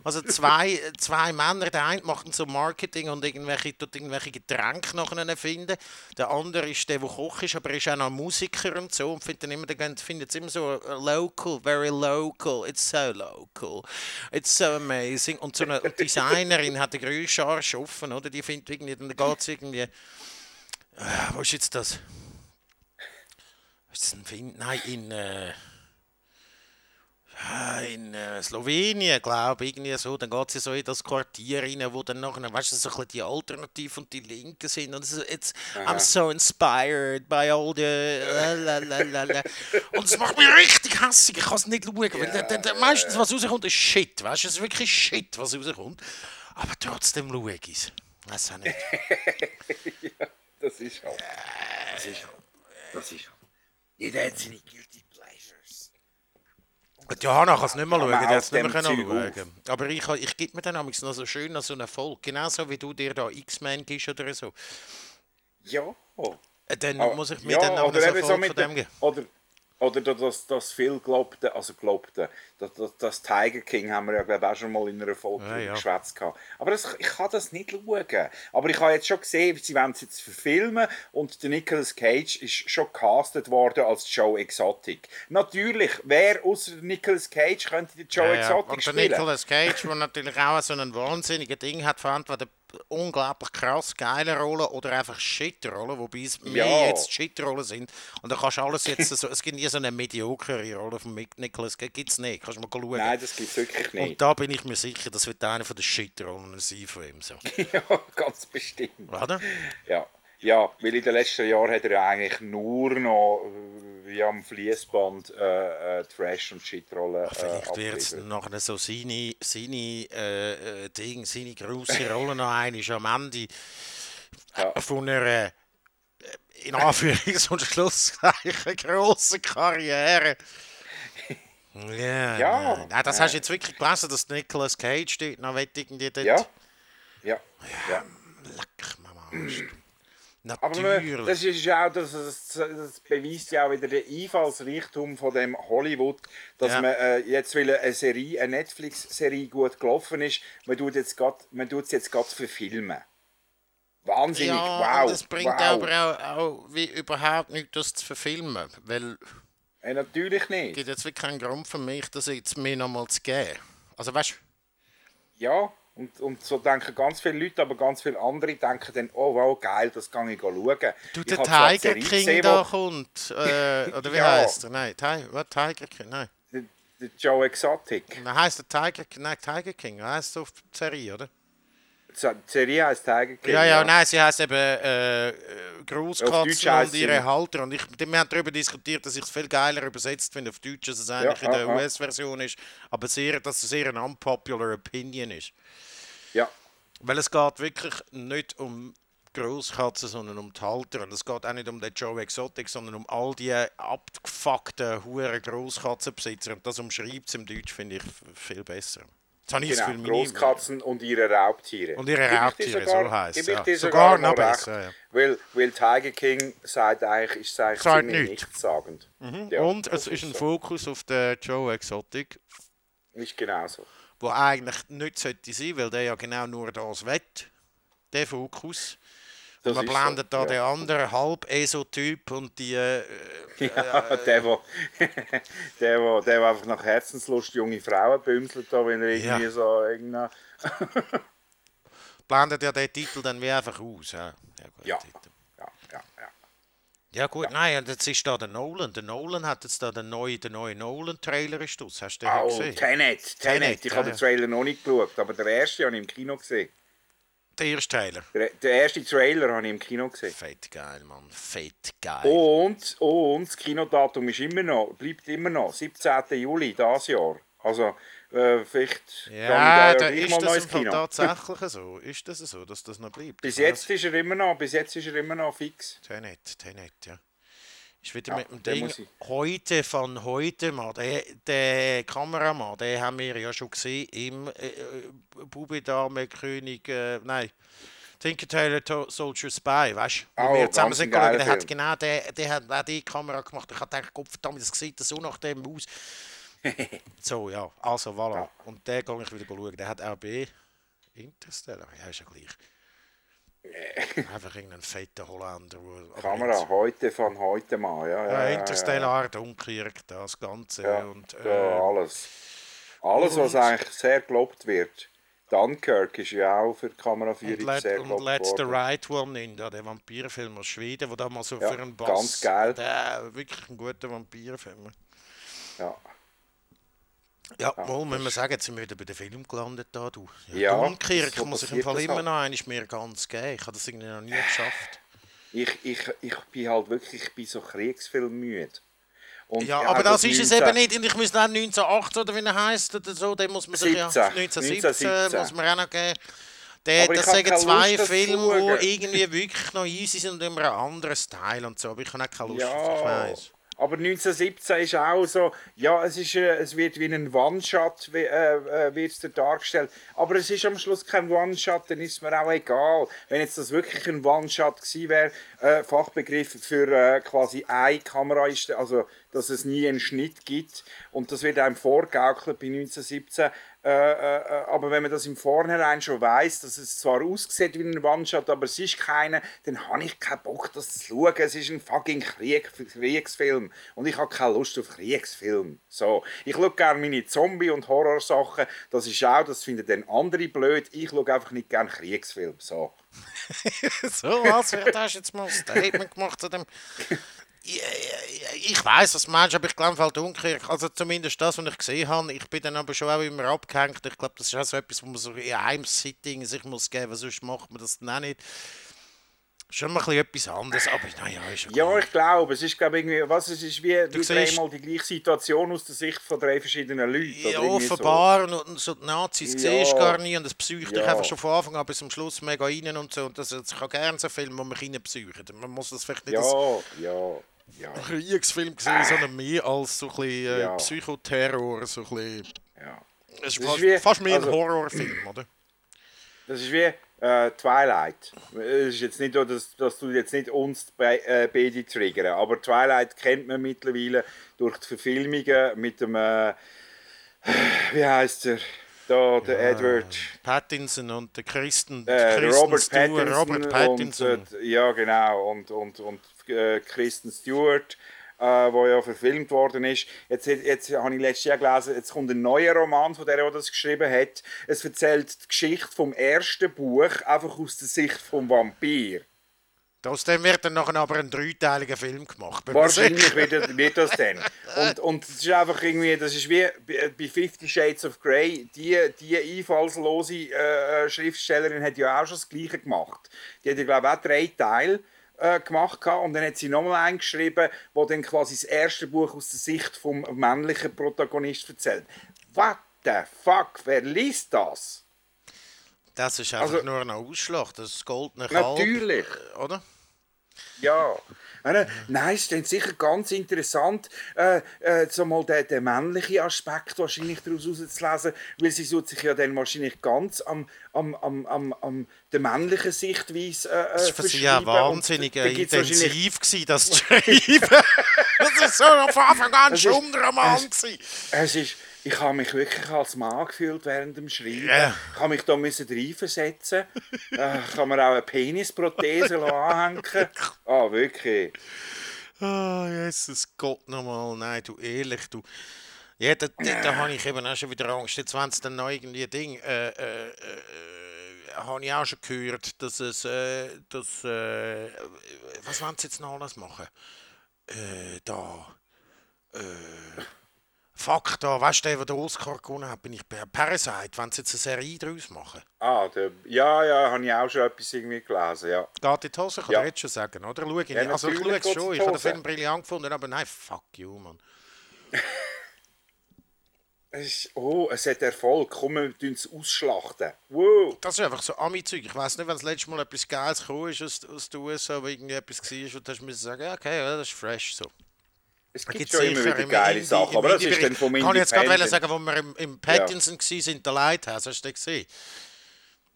Also zwei, zwei Männer, der eine macht so Marketing und irgendwelche, tut irgendwelche Getränke nachher erfinden. Der andere ist der, der Koch ist, aber er ist auch noch Musiker und so und findet immer, der findet es immer so äh, local, very local, it's so local, it's so amazing. Und so eine Designerin hat den grössten Arsch offen, oder? Die findet irgendwie, dann geht es irgendwie, äh, wo ist jetzt das? Ist das Fin Nein, in... Äh, in äh, Slowenien, glaube ich, irgendwie so, dann geht sie so in das Quartier rein, wo dann nachher, weißt du, so ein bisschen die Alternativen und die Linken sind und so, it's, I'm so inspired by all the lalalala. und es macht mich richtig hässlich, ich kann es nicht schauen, weil dann, dann, dann meistens was rauskommt ist Shit, weißt du, es ist wirklich Shit, was rauskommt, aber trotzdem schaue ich es. Weiß auch nicht. Das ist halt. Das ist halt. Das ist halt. Jeder hat seine Guilty Johanna kann es nicht mehr schauen, die hat es nicht mehr schauen. Aber ich, ich gebe mir dann noch so schön so einen Erfolg. Genauso wie du dir da X-Men gibst oder so. Ja. Äh, Dann muss ich mir ja, dann noch so Erfolg von dem geben. oder oder das, das viel glaubte, also glaubte, das, das, das Tiger King haben wir ja glaube ich, auch schon mal in einer Folge Ja, ja, ja. geschwätzt gehabt. Aber das, ich kann das nicht schauen. Aber ich habe jetzt schon gesehen, sie wollen es jetzt verfilmen und der Nicolas Cage ist schon castet worden als Joe Exotic. Natürlich, wer außer Nicolas Cage könnte den Joe Ja, ja. Exotic Und der spielen? Nicolas Cage, der natürlich auch so ein wahnsinniges Ding hat, entweder unglaublich krass geile Rollen oder einfach Shit-Rollen, wobei es mehr Ja. jetzt Shit-Rollen sind. Und da kannst du alles jetzt so, es gibt nie so eine mediocre Rolle von Mick- Nicolas Cage, gibt es nicht, kannst du mal schauen. Nein, das gibt es wirklich nicht. Und da bin ich mir sicher, das wird einer von den Shit-Rollen sein von ihm. So. ja, ganz bestimmt. Oder? Ja. Ja, weil in den letzten Jahren hat er ja eigentlich nur noch äh, wie am Fließband äh, äh, Trash- und Shit-Rollen äh, Vielleicht wird es nachher so seine, seine, äh, äh, Ding, seine grosse Rolle noch einmal am Ende Ja. von einer, äh, in Anführungs- und Schlusszeichen, grossen Karriere. Ja, Ja, nein. Nein, das hast du jetzt wirklich gelesen, dass Nicolas Cage dort noch irgendwie dort... Ja, ja, ja. Leck, Mama. Arsch. Aber Natürlich. das ist ja auch, das, das, beweist ja auch wieder den Einfallsreichtum von dem Hollywood, dass Ja. man äh, jetzt, weil eine Serie, eine Netflix-Serie gut gelaufen ist, man tut jetzt grad, man tut es jetzt gerade verfilmen. Wahnsinnig, ja, wow, das bringt wow. aber auch, auch wie überhaupt nichts, das zu verfilmen, weil... Äh, natürlich nicht. gibt jetzt wirklich keinen Grund für mich, das jetzt mir nochmal zu geben. Also weißt Ja, und, und so denken ganz viele Leute, aber ganz viele andere denken dann, oh wow, geil, das kann ich schauen. du, der Tiger King gesehen, da kommt, äh, oder wie Ja. heißt er? Nein, Ti was, Tiger King, nein. Der, der Joe Exotic. Dann heißt der Tiger King, nein, Tiger King, heißt auf die Serie, oder? Serie Tiger King. Ja, ja, nein, sie heisst eben äh, Großkatzen und ihre Halter. Und ich, wir haben darüber diskutiert, dass ich es viel geiler übersetzt finde auf Deutsch, als es eigentlich in ja, der ja. US-Version ist. Aber sehr, dass es sehr eine unpopular Opinion ist. Ja, Weil es geht wirklich nicht um Großkatzen, sondern um die Halter. Und es geht auch nicht um den Joe Exotic, sondern um all die abgefuckten, huren Großkatzenbesitzer. Und das umschreibt es im Deutsch, finde ich viel besser. Jetzt habe ich das genau. Gefühl, Großkatzen und ihre Raubtiere. Und ihre Raubtiere, sogar- so heisst ich ja. Sogar sogar noch noch recht. besser, ja. Weil, weil Tiger King sagt eigentlich, ist eigentlich Sagt ziemlich nichts. nichtssagend. Ja, und es ist ein so. Fokus auf den Joe Exotic, Ist genau so. wo eigentlich nicht sollte sein, weil der ja genau nur das wett, der Fokus. Das Man blendet so, da ja. den anderen Halb-ESO-Typ und die. Äh, Ja, der, wo, der, wo, der, wo einfach nach Herzenslust junge Frauen bümselt, da, wenn er Ja. irgendwie so irgendein... blendet ja den Titel dann wie einfach aus. Ja, ja, gut, Ja. Ja, ja, ja. ja gut, nein, jetzt ist da der Nolan. Der Nolan hat jetzt da den neuen, den neuen Nolan-Trailer ist das. Hast du den Oh, gesehen? Tenet, Tenet. Tenet, Ich ja, habe ja. den Trailer noch nicht geschaut, aber der erste habe ich im Kino gesehen. Der erste Trailer. Der, erste Trailer habe ich im Kino gesehen. Fett geil, Mann. Fett geil. Und, und das Kinodatum ist immer noch, bleibt immer noch 17. Juli dieses Jahr. Also äh, vielleicht Ja, da ist mal das Kino. tatsächlich so. Ist das so, dass das noch bleibt? Bis jetzt ist er immer noch, bis jetzt ist er immer noch fix. Tenet, Tenet, ja. Ist wieder Ja, mit dem Ding ich- heute von heute mal. Der, der Kameramann, den haben wir ja schon gesehen im äh, äh, Bubi Dame König, äh, nein, Tinker Tailor Soldier Spy, weißt du? Oh, wir zusammen sind geiler der hat genau der, der hat auch die Kamera gemacht. Ich habe gedacht, Gott verdammt, das sieht so nach dem aus. so, ja, also voilà. Ja. Und den gehe ich wieder schauen. Der hat auch bei Interstellar, ja, ist ja gleich. Einfach irgendein fetter Holländer. Kamera, heute von heute mal. Ja, ja, ja, ja, Interstellar, Dunkirk, das Ganze. Ja, und, ja, äh, alles. Alles, was und- eigentlich sehr gelobt wird. Dunkirk ist ja auch für die Kameraführung und, sehr und gelobt Let's the. Right One in, der Vampirfilm aus Schweden, der da mal so Ja, für einen Bass... ganz geil. Der, wirklich ein guter Vampirfilm. Ja. Ja, wohl, muss man sagen, jetzt sind wir wieder bei den Film gelandet da, du. Ja, Dunkirk so muss ich im Fall das immer halt. noch einmal mir ganz geben. Ich habe das irgendwie noch nie geschafft. Ich, ich, ich bin halt wirklich ich bin so kriegsfilmmüde. Und Ja, ja, aber das ist es 19 eben nicht. Und ich muss dann 1908 oder wie er heisst oder so, den muss man sich ja 17, 1917 muss man auch noch geben. Der, das sagen keine zwei Lust, das Filme, die irgendwie wirklich noch easy sind und immer ein anderes Teil und so. Aber ich habe auch keine Lust auf Ja, weiss. Aber 1917 ist auch so, ja, es, ist, äh, es wird wie ein One-Shot äh, äh, wird's da dargestellt, aber es ist am Schluss kein One-Shot, dann ist mir auch egal. Wenn jetzt das wirklich ein One-Shot gewesen wäre, äh, Fachbegriff für äh, quasi eine Kamera ist, also dass es nie einen Schnitt gibt. Und das wird einem vorgaukelt bei 1917, äh, äh, aber wenn man das im Vornherein schon weiß, dass es zwar aussieht wie ein One-Shot, aber es ist keiner, dann habe ich keinen Bock, das zu schauen. Es ist ein fucking Krieg, Kriegsfilm und ich habe keine Lust auf Kriegsfilm. So, ich schaue gerne meine Zombie- und Horrorsachen, das ist auch, das finden dann andere blöd. Ich schaue einfach nicht gerne Kriegsfilm. So. so, was? Ja, da hast jetzt mal ein Statement gemacht zu dem. Ich, weiß, was du meinst, aber ich glaube, halt Dunkirk, also zumindest das, was ich gesehen habe, ich bin dann aber schon auch immer abgehängt. Ich glaube, das ist auch so etwas, wo man so in einem Sitting sich muss geben, sonst macht man das dann auch nicht. Schon mal ein bisschen etwas anderes, aber naja, ist ja Ja, ich glaube, es ist glaube irgendwie, was es ist wie, wie siehst- dreimal die gleiche Situation aus der Sicht von drei verschiedenen Leuten. Ja, irgendwie so. offenbar, und, so die Nazis Ja. siehst du gar nie und das psycht dich Ja. einfach schon von Anfang an bis zum Schluss mega rein und so. Und das, ich habe gerne so Filme, wo mich reinpsychen. Man muss das vielleicht nicht als Ja, ja, ja, Kriegsfilm sehen, sondern mehr als so ein bisschen äh, Ja. Psychoterror, so ein bisschen... ja. Es ist fast, wie- fast mehr ein also- Horrorfilm, oder? Das ist wie äh, Twilight. Es ist jetzt nicht so, dass, dass du jetzt nicht uns bei, äh, beide triggern, aber Twilight kennt man mittlerweile durch die Verfilmungen mit dem, äh, wie heißt er, da, der Edward, Pattinson und der Kristen, äh, Kristen Robert Stewart, Pattinson, Robert Pattinson. und äh, ja genau und und und äh, Kristen Stewart, äh, wo ja verfilmt worden ist. Jetzt, jetzt habe ich letztes Jahr gelesen, jetzt kommt ein neuer Roman von der, der das geschrieben hat. Es erzählt die Geschichte vom ersten Buch einfach aus der Sicht vom Vampir. Aus dem wird dann nachher aber ein dreiteiliger Film gemacht. Wahrscheinlich wird, wird das dann. Und, und es ist einfach irgendwie, das ist wie bei bei Fifty Shades of Grey, die, die einfallslose äh, Schriftstellerin hat ja auch schon das Gleiche gemacht. Die hat ja, glaube ich, auch drei Teile äh, gemacht gehabt und dann hat sie nochmal eingeschrieben, wo dann quasi das erste Buch aus der Sicht vom männlichen Protagonist erzählt. What the fuck, wer liest das? Das ist einfach Also- nur ein Ausschlag, das ist goldene Kalb. Natürlich. Oder? Ja. Äh, Nein, es ist dann sicher ganz interessant, äh, äh, so mal den, den männlichen Aspekt wahrscheinlich daraus herauszulesen, weil sie sucht sich ja dann wahrscheinlich ganz am, am, am, am, am der männlichen Sichtweise äh, Das war für sie ja. Und wahnsinnig äh, intensiv, gewesen, das schreiben. das ist so von Anfang an schon gewesen. Es ist, ich habe mich wirklich als Mann gefühlt während dem Schreiben. Ja. Ich habe mich da müssen reinversetzen. äh, ich kann mir auch eine Penisprothese anhängen. Ah, wirklich. Ah, Jesus Gott nochmal. Nein, du ehrlich, du. Ja, da, da, da habe ich eben auch schon wieder Angst. Jetzt, wenn es dann noch irgendwie Ding. Äh, äh, äh, habe ich auch schon gehört, dass es. Äh, dass, äh, was wollen sie jetzt noch alles machen? Äh, da. Äh, Da, weißt du, der, der Oscar gewonnen hat, bin ich bei Parasite, wenn sie jetzt eine Serie daraus machen. Ah, der, ja, ja, habe ich auch schon etwas irgendwie gelesen, ja. Geht in die Hose, kann Ja. ich jetzt schon sagen, oder? Schau ich Ja, also ich schaue es schon, ich habe den. Film brillant gefunden, aber nein, fuck you, Mann. Es ist, oh, es hat Erfolg. Komm, wir tun es ausschlachten. Wow. Das ist einfach so Ami-Zeug. Ich weiß nicht, wenn das letzte Mal etwas Geiles gekommen ist aus, aus den USA, wo irgendwie etwas war, und du hast müssen sagen, okay, ja, das ist fresh so. Es gibt schon immer wieder geile Indie- Sachen, aber das ist dann vom Kann ich jetzt gerade Independent. sagen, wo wir im, im Pattinson ja. waren, der Lighthouse, hast du den gesehen?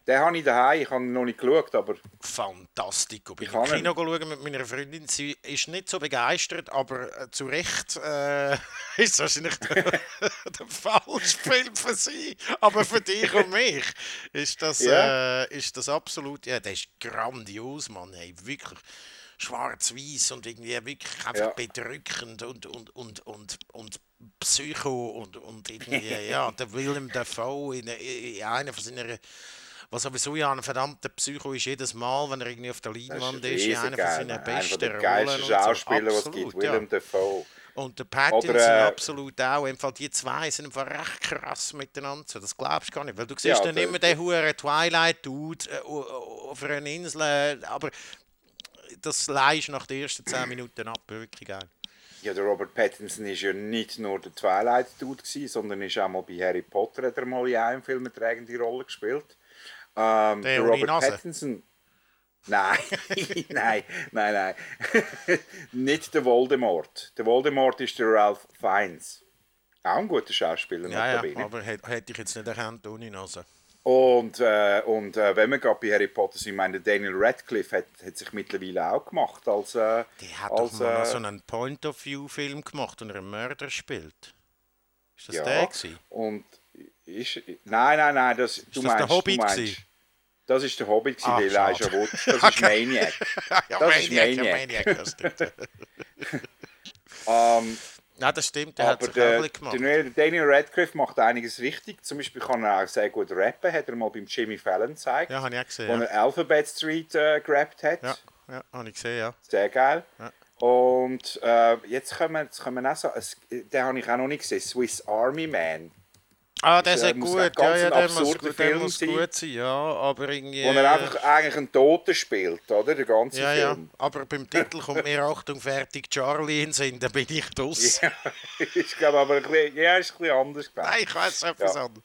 Den habe ich daheim, ich habe ihn noch nicht geschaut, aber Fantastico. Bin Ich im Kino schauen mit meiner Freundin. Sie ist nicht so begeistert, aber äh, zu Recht äh, ist es wahrscheinlich der, der falsche Film für sie. Aber für dich und mich ist das, Ja. äh, ist das absolut. Ja, der ist grandios, Mann. Hey, wirklich schwarz-weiß und irgendwie wirklich einfach Ja. bedrückend und, und, und, und, und Psycho und, und irgendwie, ja, der Willem Dafoe in, in einer von seiner was sowieso ja ein verdammter Psycho ist, jedes Mal, wenn er irgendwie auf der Leinwand ist, in einer von seinen Mann. Einer besten der Rollen. und so. Schauspieler, was Absolut, gibt. Willem ja. Dafoe. Und der Pattinson Oder, äh, absolut auch. Im Fall die zwei sind einfach recht krass miteinander. Das glaubst du gar nicht. Weil du siehst Ja, dann immer den huren Twilight-Dude äh, auf einer Insel. äh, Aber das leist nach den ersten 10 Minuten ab. Wirklich geil. Ja, der Robert Pattinson ist ja nicht nur der Twilight-Dude, sondern ist auch mal bei Harry Potter hat er mal in einem Film eine tragende Rolle gespielt. Ähm, Der der Robert Nase? Pattinson. Nein, nein, nein, nein. nicht der Voldemort. Der Voldemort ist der Ralph Fiennes. Auch ein guter Schauspieler. Ja, ja, aber hätte hätte ich jetzt nicht erkannt ohne Nase. Und, äh, und äh, wenn wir gerade bei Harry Potter sind, ich meine, Daniel Radcliffe hat, hat sich mittlerweile auch gemacht als, äh, Der hat als doch mal äh, so einen Point-of-View-Film gemacht und er einen Mörder spielt. Ist das ja, der gewesen? und ist, nein, nein, nein, das, du das der meinst, Hobbit du meinst, gewesen? das ist der Hobbit, gewesen, der Elijah. Wood. Das ist Maniac. ja, Das ist Maniac, ja, Maniac. Maniac, das stimmt. Nein, das stimmt, der hat aber auch der, ein gemacht. der Daniel Radcliffe macht einiges richtig. Zum Beispiel kann er auch sehr gut rappen, hat er mal beim Jimmy Fallon gezeigt, Ja, habe ich auch wo gesehen. Ja, er Alphabet Street äh, gerappt hat. ja, ja habe ich gesehen, ja. Sehr geil. Ja. Und äh, jetzt kommen, jetzt kommen auch so, es, den habe ich auch noch nicht gesehen, Swiss Army Man. Ah, der ist äh, ja gut, ja, ja, der muss, der Film muss gut sein, ja, aber irgendwie... Wo er einfach eigentlich einen Toten spielt, oder? Der ganze ja, ja, Film. aber beim Titel kommt mir Achtung, fertig, Charlie in Sinn, da bin ich draus. Ja, ich glaube aber ein bisschen, ja, ist ein bisschen anders gewesen. Nein, ich weiß etwas Ja. anderes.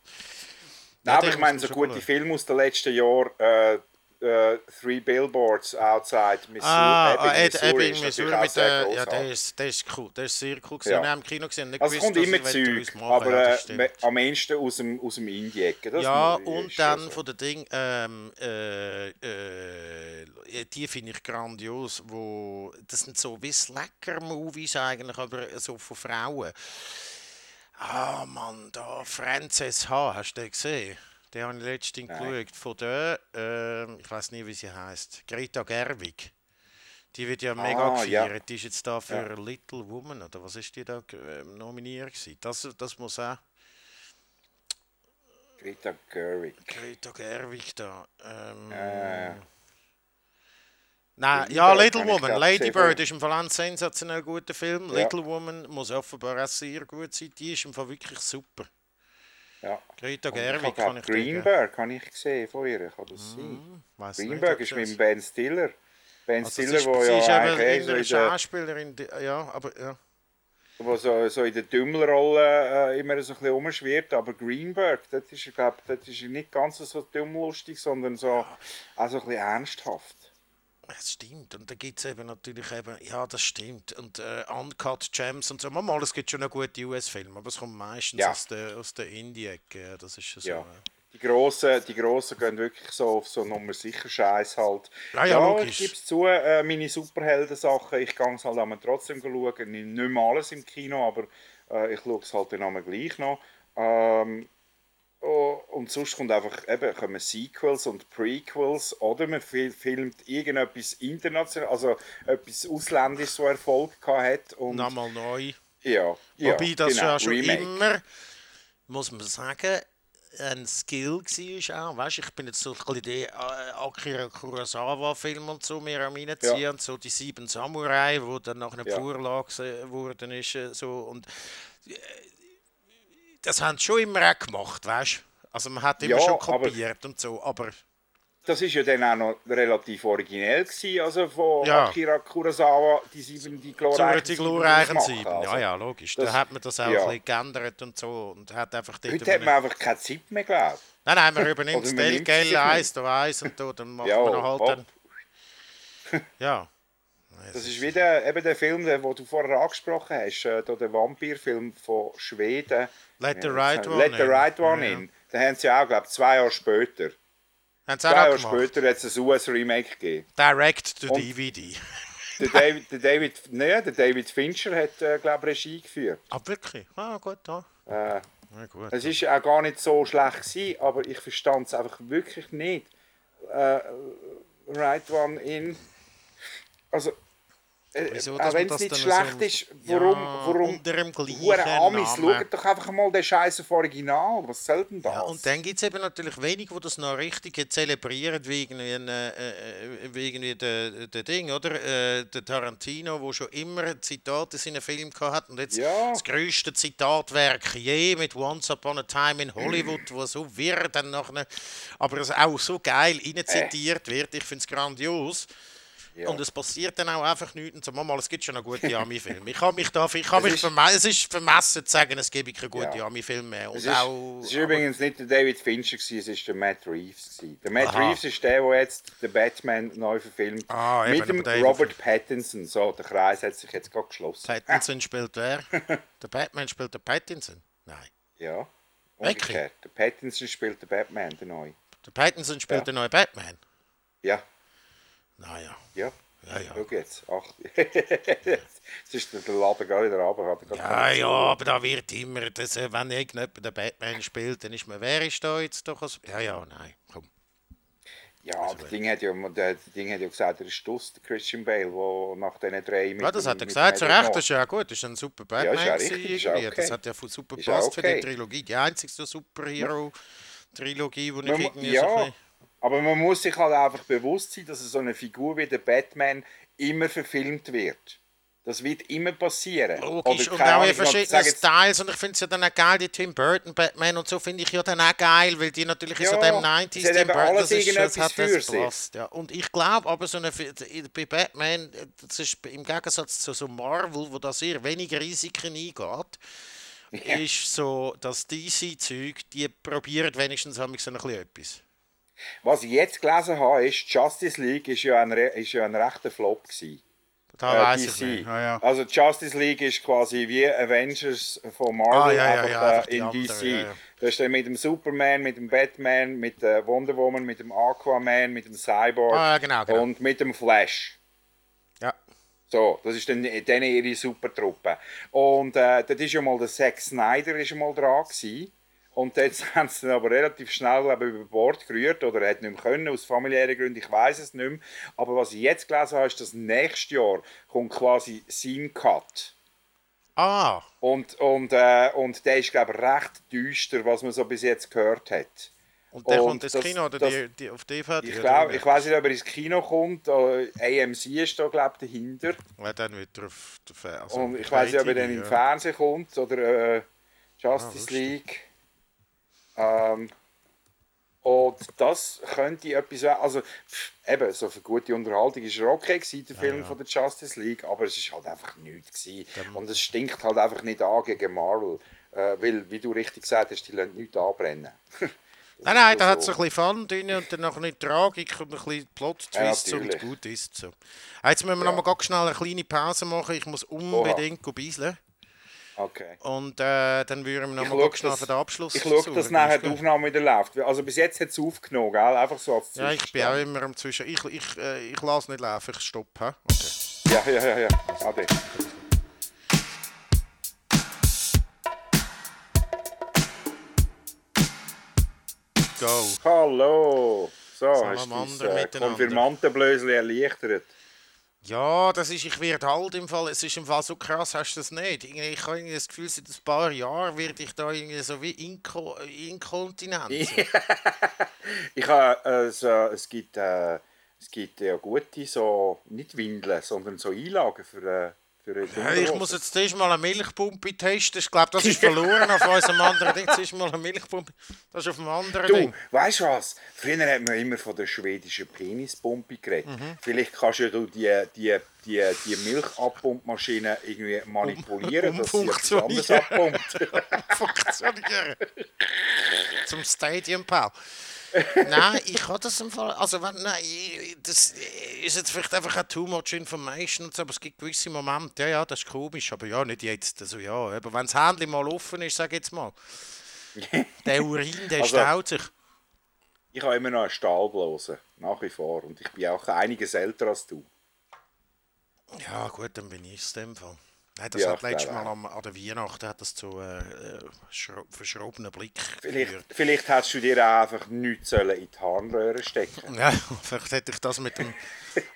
Nein, aber den ich meine, so gute. Filme aus den letzten Jahren, äh, äh, Three Billboards Outside Missouri, Ah, ah, Ebbing, Ed, Missouri, Ebbing, ist Missouri mit der, ja, grossartig. der ist, der ist cool, der ist sehr cool gewesen. Ja. Wir haben im Kino gesehen, nicht Also es gewusst, kommt immer Zeug, aber ja, äh, am ehesten aus dem, aus dem Indie-Ecke. Ja, und dann so. von den Ding, ähm, äh, äh, die finde ich grandios, wo, das sind so wie Slacker-Movies eigentlich, aber so von Frauen. Ah Mann, da, Frances H., hast du den gesehen? Den habe ich letztens Nein. geschaut, von der, ähm, ich weiß nicht, wie sie heißt, Greta Gerwig. Die wird ja mega Ah, ja. gefeiert. Die ist jetzt da für Little Woman, oder was ist die da äh, nominiert gewesen? Das, das muss auch... Greta Gerwig. Greta Gerwig da. Ähm, Äh. Nein, ja, Little Woman. Lady Bird ist im Fall ein sensationell guter Film. Ja. Little Woman muss offenbar auch sehr gut sein. Die ist im Fall wirklich super. Ja. Greta Gerwig kann glaub, ich. Greenberg habe ich gesehen von ihr, kann das sein? Weiss Greenberg ist mit dem Ben Stiller. Ben Also sie Stiller, ist, wo sie ja ist eigentlich eh der in der, Schauspielerin, ja, aber ja. wo so, so in der Dümmelrolle äh, immer so ein bisschen rumschwirrt, aber Greenberg, das ist, ich glaube, das ist nicht ganz so dummlustig, sondern so, auch so ein bisschen ernsthaft. Es stimmt. Und da gibt es eben natürlich eben, ja, das stimmt. Und äh, Uncut Gems und so. Mal, es gibt schon noch gute US-Filme, aber es kommt meistens Ja. aus der, aus der Indie-Ecke. ja, Das ist schon so. Ja. äh, Die Grossen, die Grossen gehen wirklich so auf so Nummer sicher Scheiß halt. Ja, ja, ich logisch. gebe es zu, äh, meine Superhelden-Sachen, ich gehe es halt einmal trotzdem schauen. Nicht, nicht mehr alles im Kino, aber äh, ich schaue es halt dann einmal gleich noch. Ähm, oh, und sonst kommt einfach eben, kommen Sequels und Prequels oder man fil- filmt irgendetwas international, also etwas Ausländisches, so Erfolg hat. Und, Nochmal neu. ja, ja, Wobei das genau, ja schon Remake. immer, muss man sagen, ein Skill war auch. Weißt, ich bin jetzt so ein bisschen die äh, Akira Kurosawa-Film und so mir am reinziehen. Ja. So die Sieben Samurai, wo dann nach einer Ja. Vorlage geworden ist. äh, So. Und äh, das haben sie schon immer auch gemacht, weißt Also man hat immer Ja, schon kopiert und so, aber Das ist ja dann auch noch relativ originell gewesen, also von Ja. Akira Kurosawa, die sieben, die so glorreichen die glorreichen Sieben. also. Ja, ja, logisch. das- da hat man das auch ja. ein bisschen geändert und so. Und hat einfach Heute hat man einfach keine Zeit mehr, glaube Nein, nein, man übernimmt das sich eins, da eins und da, dann macht Ja, man halt dann. Ja. Das ist wie der, eben der Film, den du vorher angesprochen hast, äh, der Vampirfilm von Schweden. Let the Ja, right one Let the in. right one Ja, ja. in. Den haben sie auch, glaube ich, zwei Jahre später. Haben sie Zwei Jahre gemacht. später hat es ein US-Remake gegeben. Direct to Und- DVD. Der David, der David, nee, der David Fincher hat, äh, glaube ich, Regie geführt. Ah, wirklich? Ah, gut, ja. Äh, Na gut. Es ist auch gar nicht so schlecht gewesen, aber ich verstand es einfach wirklich nicht. Äh, right one in. Also, Wieso, auch dass wenn es nicht schlecht so- ist, warum, Ja, warum unter dem gleichen Amis, schaut doch einfach mal den Scheiß auf Original. Was soll denn das? Ja, und dann gibt es eben natürlich wenige, die das noch richtig zelebrieren, wie irgendwie, ein, äh, äh, wie irgendwie der, der Ding, oder? Äh, der Tarantino, der schon immer Zitate in seinen Filmen hat und jetzt Ja. das größte Zitatwerk je mit Once Upon a Time in Hollywood, wo so wird dann nachher, aber es auch so geil rein zitiert wird. Ich finde es grandios. Ja. Und es passiert dann auch einfach nichts. Und mal, es gibt schon noch gute Ami-Filme. Ich kann mich da, ich kann Es mich ist- verme es ist vermessen zu sagen, es gibt keine gute Ja. Ami-Filme mehr. Und es ist, auch, es ist übrigens nicht der David Fincher, gewesen, es ist der Matt Reeves. Gewesen. Der Matt Aha. Reeves ist der, der jetzt den Batman neu verfilmt. Ah, eben, mit dem Robert Pattinson. So, der Kreis hat sich jetzt gerade geschlossen. Pattinson spielt wer? der Batman spielt der Pattinson? Nein. Ja, Wirklich? umgekehrt. Der Pattinson spielt den Batman, der neue. Der Pattinson spielt Ja. den neuen Batman? Ja, Naja. ja. Ja, ja. Schau jetzt. Ach, jetzt ist der Laden gar wieder runter. Er Ja, ja, aber da wird immer, das, äh, wenn irgendjemand den Batman spielt, dann ist man, wer ist da jetzt doch? als- Ja, ja, nein, komm. Ja, das Ding hat ja, der Ding hat ja gesagt, er ist Stuss, der Christian Bale, der nach diesen drei mit Ja, das hat er gesagt, zu Recht, das ist ja gut, das ist ein super Batman. ist ja richtig, ist ja irgendwie. Das okay. hat ja super ja gepasst für die okay. Trilogie. Die einzigste Superhero-Trilogie, die ich irgendwie so ja, bisschen... aber man muss sich halt einfach bewusst sein, dass so eine Figur wie der Batman immer verfilmt wird. Das wird immer passieren. Logisch, Oder und auch in verschiedenen Styles. Und ich finde es ja dann auch geil, die Tim Burton Batman und so finde ich ja dann auch geil, weil die natürlich in so Ja, dem es 90s hat Tim Burton, alles das, ist, das hat das passt. Ja. Und ich glaube aber, so eine, bei Batman, das ist im Gegensatz zu so Marvel, wo da sehr wenig Risiken eingeht, Ja. ist so, dass DC-Zeug, die probieren wenigstens haben so ein bisschen etwas. Was ich jetzt gelesen habe, ist, Justice League ist ja ein, ist ja ein rechter Flop gewesen. Da Äh, weiß ich nicht. Ja, ja. Also Justice League ist quasi wie Avengers von Marvel, Ah, ja, ja, einfach, äh, die in andere, DC. Da ist dann mit dem Superman, mit dem Batman, mit der Wonder Woman, mit dem Aquaman, mit dem Cyborg Ah, genau, genau. und mit dem Flash. Ja. So, das ist dann, dann ihre Supertruppe. Und äh, dort ist ja mal der Zack Snyder ist mal dran gewesen. Und jetzt haben sie ihn aber relativ schnell glaube ich, über Bord gerührt oder er hat nicht mehr können, aus familiären Gründen, ich weiß es nicht mehr. Aber was ich jetzt gelesen habe, ist, dass nächstes Jahr kommt quasi sein Cut. Ah, Und, und, äh, und der ist, glaube ich, recht düster, was man so bis jetzt gehört hat. Und der Und kommt ins das- Kino oder das- die, die, auf DVD? Ich, glaub, ich weiß nicht, ob er ins Kino kommt. äh, AMC ist da, glaube ich, dahinter. Ja, dann wird er auf der Fer- also Und ich weiß nicht, ob er dann im ja. Fernsehen kommt oder äh, Justice lustig. League. Ähm, und das könnte etwas werden. Also, pff, eben, so für gute Unterhaltung ist er okay gewesen, der Film ja. von der Justice League, aber es ist halt einfach nichts gewesen. Und es stinkt halt einfach nicht an gegen Marvel. Äh, weil, wie du richtig gesagt hast, die lassen nichts anbrennen. Nein, nein, so da hat es so. ein bisschen Fun drin und dann noch ein bisschen Tragik und ein bisschen Plot-Twist Ja, und natürlich. gut ist so. Jetzt müssen wir noch mal ganz schnell eine kleine Pause machen. Ich muss unbedingt go beiseln. Okay. Und äh, dann würden wir noch Ich mal schau, ganz schnell den Abschluss Ich schaue, dass nachher die. Aufnahme wieder läuft. Also bis jetzt hat es aufgenommen, gell? Einfach so als Ja, ich bin auch immer am Zwischen. Ich, ich, äh, ich lasse nicht laufen, ich stoppe. Okay. Ja, ja, ja, ja. Ade. Go. Hallo! So, hast du dein äh, miteinander. Konfirmandenblösli erleichtert? Ja, das ist, ich werde halt im Fall, es ist im Fall so krass, hast du das nicht? Ich habe das Gefühl, seit ein paar Jahren werde ich da irgendwie so wie Inko, Inkontinent. Ich habe, äh, so, es gibt, äh, es gibt ja gute, so, nicht Windeln, sondern so Einlagen für, Ja, ich muss jetzt zuerst mal eine Milchpumpe testen. Ich glaube, das ist verloren auf unserem anderen Ding. Zuerst mal eine Milchpumpe. Das ist auf dem anderen Du, Ding. weißt du was? Früher hat man immer von der schwedischen Penispumpe geredet. Mhm. Vielleicht kannst ja du die, die, die, die Milchabpumpmaschine irgendwie manipulieren, dass sie etwas anderes abpumpt. Funktionieren. Zum Stadium Pal. Nein, ich habe das im Fall. Also, wenn, nein, das ist jetzt vielleicht einfach auch too much information und so, aber es gibt gewisse Momente, ja, ja, das ist komisch, aber ja, nicht jetzt. Also, ja, aber wenn das Händchen mal offen ist, sag jetzt mal. Der Urin, der Also- staut sich. Ich habe immer noch eine Stahlblase, nach wie vor. Und ich bin auch einiges älter als du. Ja, gut, dann bin ich es in dem Fall. Nein, das Ja, hat letztes glaube Mal am, an der Weihnachten hat das zu äh, äh, schro- verschrobenen Blick Vielleicht, geführt. vielleicht hättest du dir auch einfach nichts in die Harnröhre stecken Ja, vielleicht hätte ich das mit dem,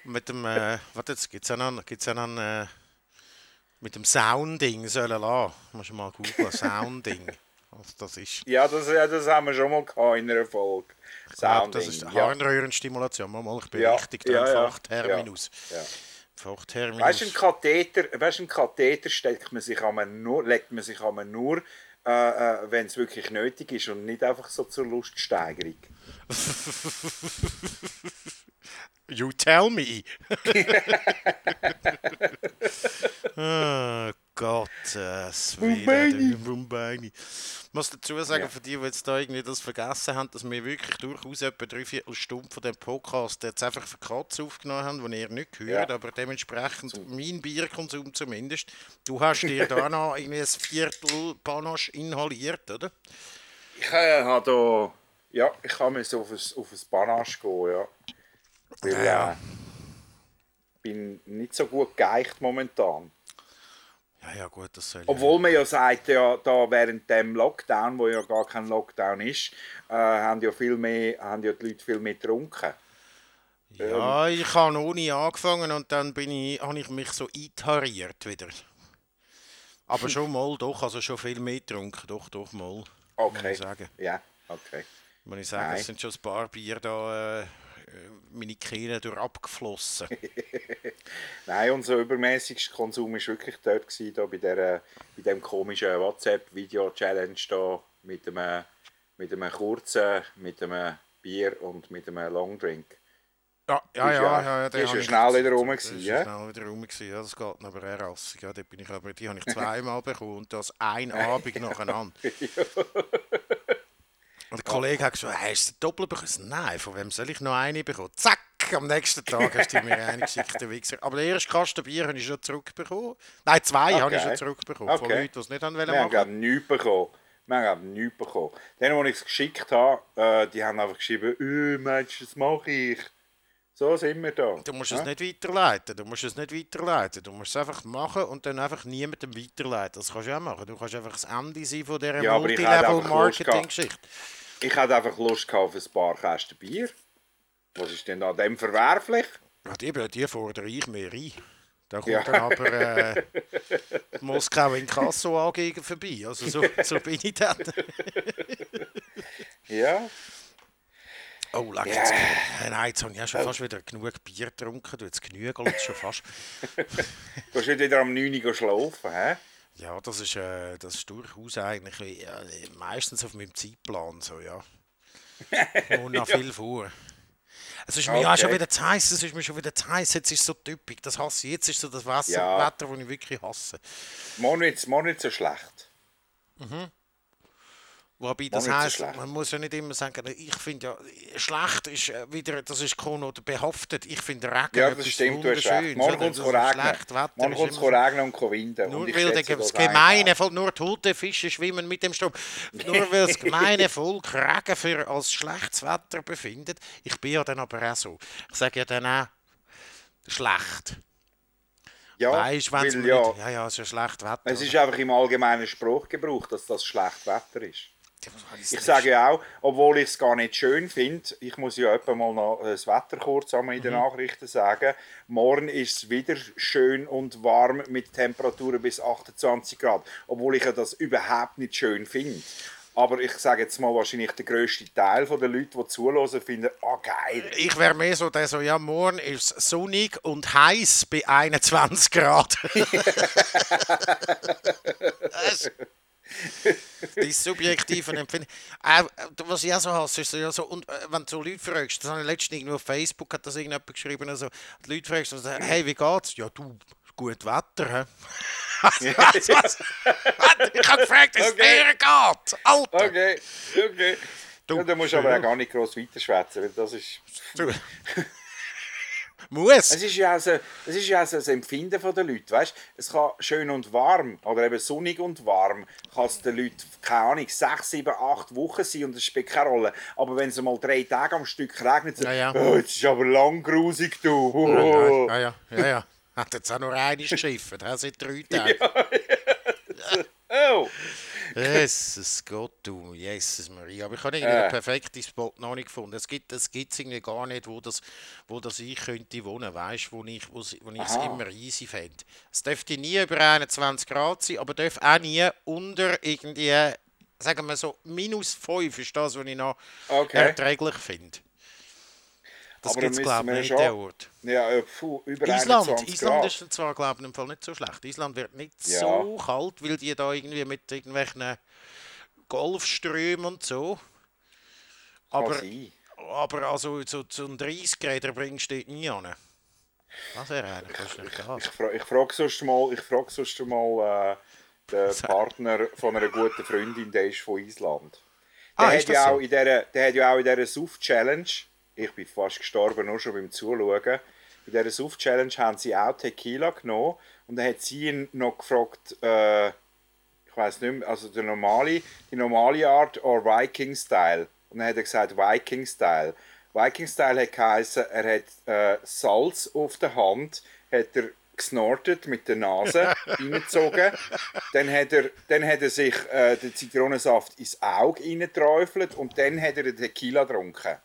mit dem, äh, warte jetzt, gibt's ja noch, gibt's ja noch ein, äh, mit dem Sounding sollen lassen. Musst du mal googeln, Sounding. Was das ist. Ja, das, ja, das haben wir schon mal gehabt in einer Folge. Ich glaube, das Sounding, ist ja. Harnröhrenstimulation. Mal, mal, ich bin Ja, richtig ja, ja, Fachterminus. Ja. Fachterminus. Weißt du, ein Katheter, weißt, ein Katheter steckt man sich nur, legt man sich nur, äh, äh, wenn es wirklich nötig ist und nicht einfach so zur Luststeigerung. You tell me. oh Gott, es Mumbai. Mumbai. Ich muss dazu sagen, Ja. für die, die jetzt da irgendwie das vergessen haben, dass wir wirklich durchaus etwa drei Viertelstunden von dem Podcast jetzt einfach für Katz aufgenommen haben, die ihr nicht hört, Ja. aber dementsprechend mein Bierkonsum zumindest. Du hast dir da noch irgendwie ein Viertel Panache inhaliert, oder? Ich äh, habe da, ja, ich kann mir so auf ein, auf ein Panache gehen, ja. Weil, Ja. äh, bin nicht so gut geeicht momentan. Ja, ja, gut, das soll Obwohl man ja sagt, ja, da während dem Lockdown, wo ja gar kein Lockdown ist, äh, haben, ja viel mehr, haben ja die Leute viel mehr getrunken. Ja, ich habe noch nie angefangen und dann bin ich, habe ich mich so eintariert wieder. Aber schon mal, doch, also schon viel mehr getrunken, doch, doch mal. Muss Okay. ich sagen. Ja, okay. Muss ich sagen, Nein. es sind schon ein paar Bier da, äh, meine Kehle durch abgeflossen. Nein, unser übermäßigster Konsum war wirklich dort, gewesen, da bei, der, bei dem komischen WhatsApp-Video-Challenge da mit einem, mit einem kurzen, mit einem Bier und mit einem Longdrink. Ja, ja, ja, ja- ja, ja, den ist ja schnell wieder rum das gewesen, ist ja? schnell wieder rum gewesen, ja, das geht aber eher rassig, ja, dort bin ich aber, die habe ich zweimal bekommen und das ein Abend nacheinander. Und der Kollege hat gesagt, hast du doppelt bekommen? Nein, von wem soll ich noch eine bekommen? Zack, am nächsten Tag hast du mir eine geschickt, der Wichser. Aber den ersten Kasten Bier habe ich schon zurückbekommen. Nein, zwei habe ich Okay. schon zurückbekommen, von Okay. Leuten, die es nicht haben wollen Wir haben, machen. glaube ich, nichts bekommen. Wir haben, nichts bekommen. Denen, die ich es geschickt habe, äh, die haben einfach geschrieben, meinst du, das mache ich? So sind wir da. Du musst Ja? es nicht weiterleiten, du musst es nicht weiterleiten. Du musst es einfach machen und dann einfach niemandem weiterleiten. Das kannst du auch machen. Du kannst einfach das Ende sein von dieser Ja, aber ich hätte einfach Lust Multilevel-Marketing-Geschichte. Ich hatte einfach Lust auf ein paar Kästen Bier. Was ist denn an dem verwerflich? Ja, die, die fordere ich mir ein. Da kommt Ja. dann aber äh, die Moskau in Kasso AG vorbei. Also so, so bin ich dann. Ja. Oh, leck jetzt. Äh, Nein, jetzt habe ich ja schon fast wieder genug Bier getrunken. Du, jetzt genügelt jetzt schon fast. Du hast nicht wieder am 9 Uhr schlafen, hä? Ja, das ist, äh, das ist durchaus eigentlich äh, meistens auf meinem Zeitplan so, ja. Und noch viel vor. Es ist mir ja Okay. schon wieder zu heiß, es ist mir schon wieder zu heiß, jetzt ist es so typisch, das hasse ich. Jetzt ist so das Wasser, Ja. Wetter, das ich wirklich hasse. Morgen nicht so schlecht. Wobei das schlecht. man muss ja nicht immer sagen, ich finde ja, schlecht ist äh, wieder, das ist Chrono behaftet. Ich finde Regen Ja, das stimmt, du hast recht. Morgen oder? kommt es ist regnen. schlecht Wetter Morgen ist kommt es immer so- regnen und winden. Nur weil das gemeine Volk, nur tote Fische schwimmen mit dem Strom, nur weil das gemeine Volk Regen für als schlechtes Wetter befindet. Ich bin ja dann aber auch so. Ich sage ja dann auch, schlecht. Ja, Weißt weil ja, nicht, ja, ja, es ist ein schlechtes Wetter. es ist einfach im allgemeinen Spruchgebrauch, dass das schlecht Wetter ist. Ich sage ja auch, obwohl ich es gar nicht schön finde, ich muss ja etwa mal noch das Wetter kurz einmal in den Nachrichten sagen. Morgen ist es wieder schön und warm mit Temperaturen bis 28 Grad, obwohl ich ja das überhaupt nicht schön finde. Aber ich sage jetzt mal, wahrscheinlich der grösste Teil der Leute, die zuhören, finden, ah geil. Ich wäre mehr so der so, ja, morgen ist es sonnig und heiß bei 21 Grad. das die subjektiven Empfinden. Äh, was ich auch so hasse, ist ja, so und, äh, wenn du so Leute fragst, das habe ich letztens irgendwo auf Facebook, hat das irgendjemand geschrieben, also, die Leute fragst, also, hey, wie geht's? Ja, du, gut Wetter, hä? was, was? ich habe gefragt, es Okay. dir geht, Alter! Okay, okay. Du, ja, musst aber auch gar nicht gross weiterschwätzen, weil das ist... Muss. Es ist ja auch so, es ist ja auch so das Empfinden der Leute, weißt? Es kann schön und warm oder eben sonnig und warm, kann es den Leuten, keine Ahnung, sechs, sieben, acht Wochen sein und das spielt keine Rolle. Aber wenn es mal drei Tage am Stück regnet, so, Ja, ja. Oh, jetzt ist aber lang grusig, du. Ja, Oh. ja, ja, ja, ja. Hat jetzt auch nur eines geschiffen, seit drei Tagen. Oh. Jesus Gott, du, Jesus Maria. Aber ich habe irgendwie Äh. den perfekten Spot noch nicht gefunden. Es gibt es gibt's irgendwie gar nicht, wo das, wo das ich könnte wohnen, weißt wo ich wo, wo ich es Aha. immer easy fände. Es dürfte nie über 21 Grad sein, aber darf auch nie unter irgendwie, sagen wir so, minus 5 ist das, was ich noch Okay. erträglich finde. Das gibt es, glaube ich, nicht, wir der schon- Ort. Ja, äh, über Island, 21 Island ist zwar, glaube ich, im Fall nicht so schlecht. Island wird nicht Ja. so kalt, weil die da irgendwie mit irgendwelchen Golfströmen und so. Aber, aber also so zum 30 Grad bringst du nie an. Was wäre eigentlich nicht Ich, Gas. fra ich frage sonst mal, ich frage sonst mal äh, den Partner von einer guten Freundin, der ist von Island. Der, Ah, hat, ist das ja so? auch in dieser, der hat ja auch in dieser Suff-Challenge, ich bin fast gestorben, nur schon beim Zuschauen, in dieser Suff-Challenge haben sie auch Tequila genommen und dann hat sie ihn noch gefragt, äh, ich weiß nicht mehr, also der normale, die normale Art oder Viking-Style. Und dann hat er gesagt Viking-Style. Viking-Style hat geheißen, er hat äh, Salz auf der Hand, hat er gesnortet mit der Nase, reingezogen. Dann hat er, dann hat er sich äh, den Zitronensaft ins Auge reingeträufelt und dann hat er den Tequila getrunken.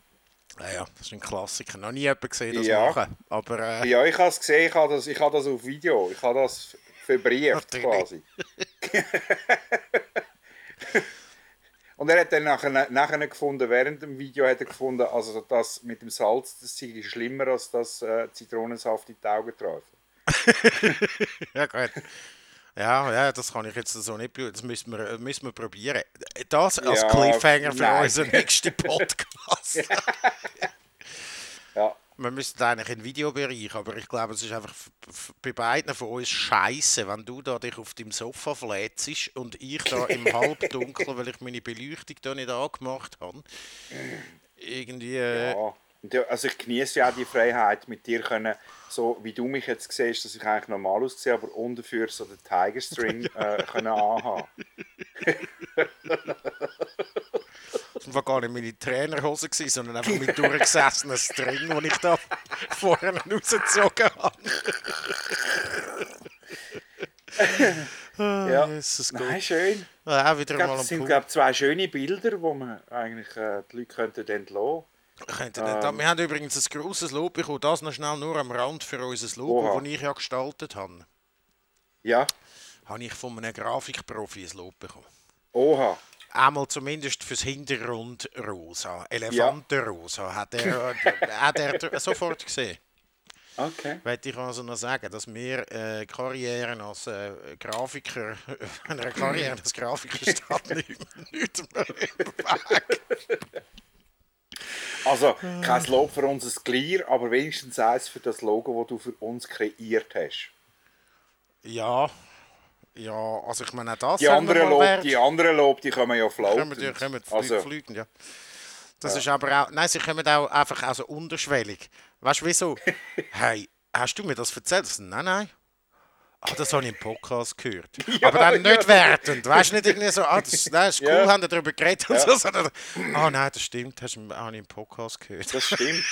Ja, ja, das ist ein Klassiker. Noch nie jemand gesehen, das Ja. machen. Aber äh, Ja, ich habe es gesehen, ich habe das, ich habe das auf Video, ich habe das verbrieft quasi. Und er hat dann nachher, nachher gefunden, während dem Video hat er gefunden, also das mit dem Salz, das sei schlimmer als das äh, Zitronensaft in die Augen treffen. ja, gut. Ja, ja, das kann ich jetzt so nicht. Das müssen wir, müssen wir probieren. Das als Ja, Cliffhanger für nein. unseren nächsten Podcast. Ja, Wir müssten eigentlich in Videobereich, aber ich glaube, es ist einfach bei beiden von uns scheiße, wenn du da dich auf dem Sofa flätst und ich da im Halbdunkeln, weil ich meine Beleuchtung da nicht angemacht habe. Irgendwie. Äh, ja. Also ich genieße ja auch die Freiheit, mit dir können, so wie du mich jetzt siehst, dass ich eigentlich normal aussehe, aber unten für so den Tiger String äh, können anhaben. Das war gar nicht meine Trainerhose, gewesen, sondern einfach mein durchgesessener String, den ich da vorne rausgezogen habe. Ja. Jesus Gott. Nein, schön. Ja, wieder Ich glaube, ein das sind Punkt. glaub, zwei schöne Bilder, wo man eigentlich äh, die Leute könnten entlassen Könnte nicht. Wir haben übrigens ein grosses Lob bekommen, das noch schnell nur am Rand für unser Logo, das ich ja gestaltet habe. Ja, Habe ich von einem Grafikprofi ein Lob bekommen. oha. einmal zumindest fürs Hintergrund rosa, Elefantenrosa, hat er, äh, hat er sofort gesehen. Okay. Wollte ich also noch sagen, dass wir äh, Karrieren als äh, Grafiker, eine Karriere als Grafiker steht nicht, nicht mehr im Weg. Also, kein Lob für unser Glier, aber wenigstens eins für das Logo, das du für uns kreiert hast. Ja, ja, also ich meine auch das Die anderen Lob, wert. die anderen Lob, die kommen ja Kommen, floaten. die kommen flie Also, fliegen, ja. Das ist aber auch, nein, sie kommen auch einfach also unterschwellig. Weißt du wieso? hey, hast du mir das erzählt? Nein, nein. Ah, das habe ich im Podcast gehört. aber dann nicht wertend. Weißt du, nicht irgendwie so, ah, das, das ist cool, Ja. haben wir darüber geredet und so. Sondern, ah, nein, das stimmt, hast du habe ich im Podcast gehört. das stimmt,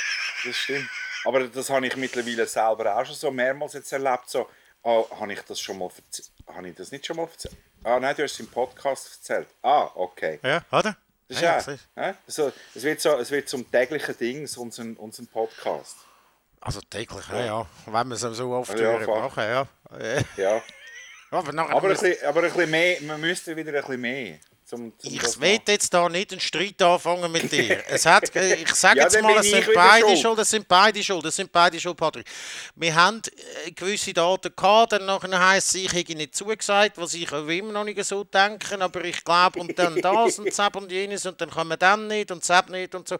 das stimmt. Aber das habe ich mittlerweile selber auch schon so mehrmals jetzt erlebt. So, oh, habe ich das schon mal? Habe ich das nicht schon mal erzählt? Ah, nein, du hast es im Podcast erzählt. Ah, okay. Ja, oder? Das ist Ja, ja, ja, so, es, wird so, es wird zum täglichen Ding, unseren, unseren Podcast. Also täglich, ja, ja. Wenn wir es so oft Ja, machen, ja. Äh, Ja. Aber Aber, ein müssen- bisschen, aber ein bisschen mehr, man müsste wieder ein bisschen mehr. Zum, zum Ich will jetzt da nicht einen Streit anfangen mit dir. Es hat, ich sage Ja, jetzt mal, es sind beide schuld. es sind beide schuld, es sind beide schuld, Patrick. Wir haben äh, gewisse Daten gehabt, dann nachher heisst es, ich hätte nicht zugesagt, was ich auch immer noch nicht so denke, aber ich glaube, und dann das und das und jenes und dann kann man dann nicht und das nicht und so.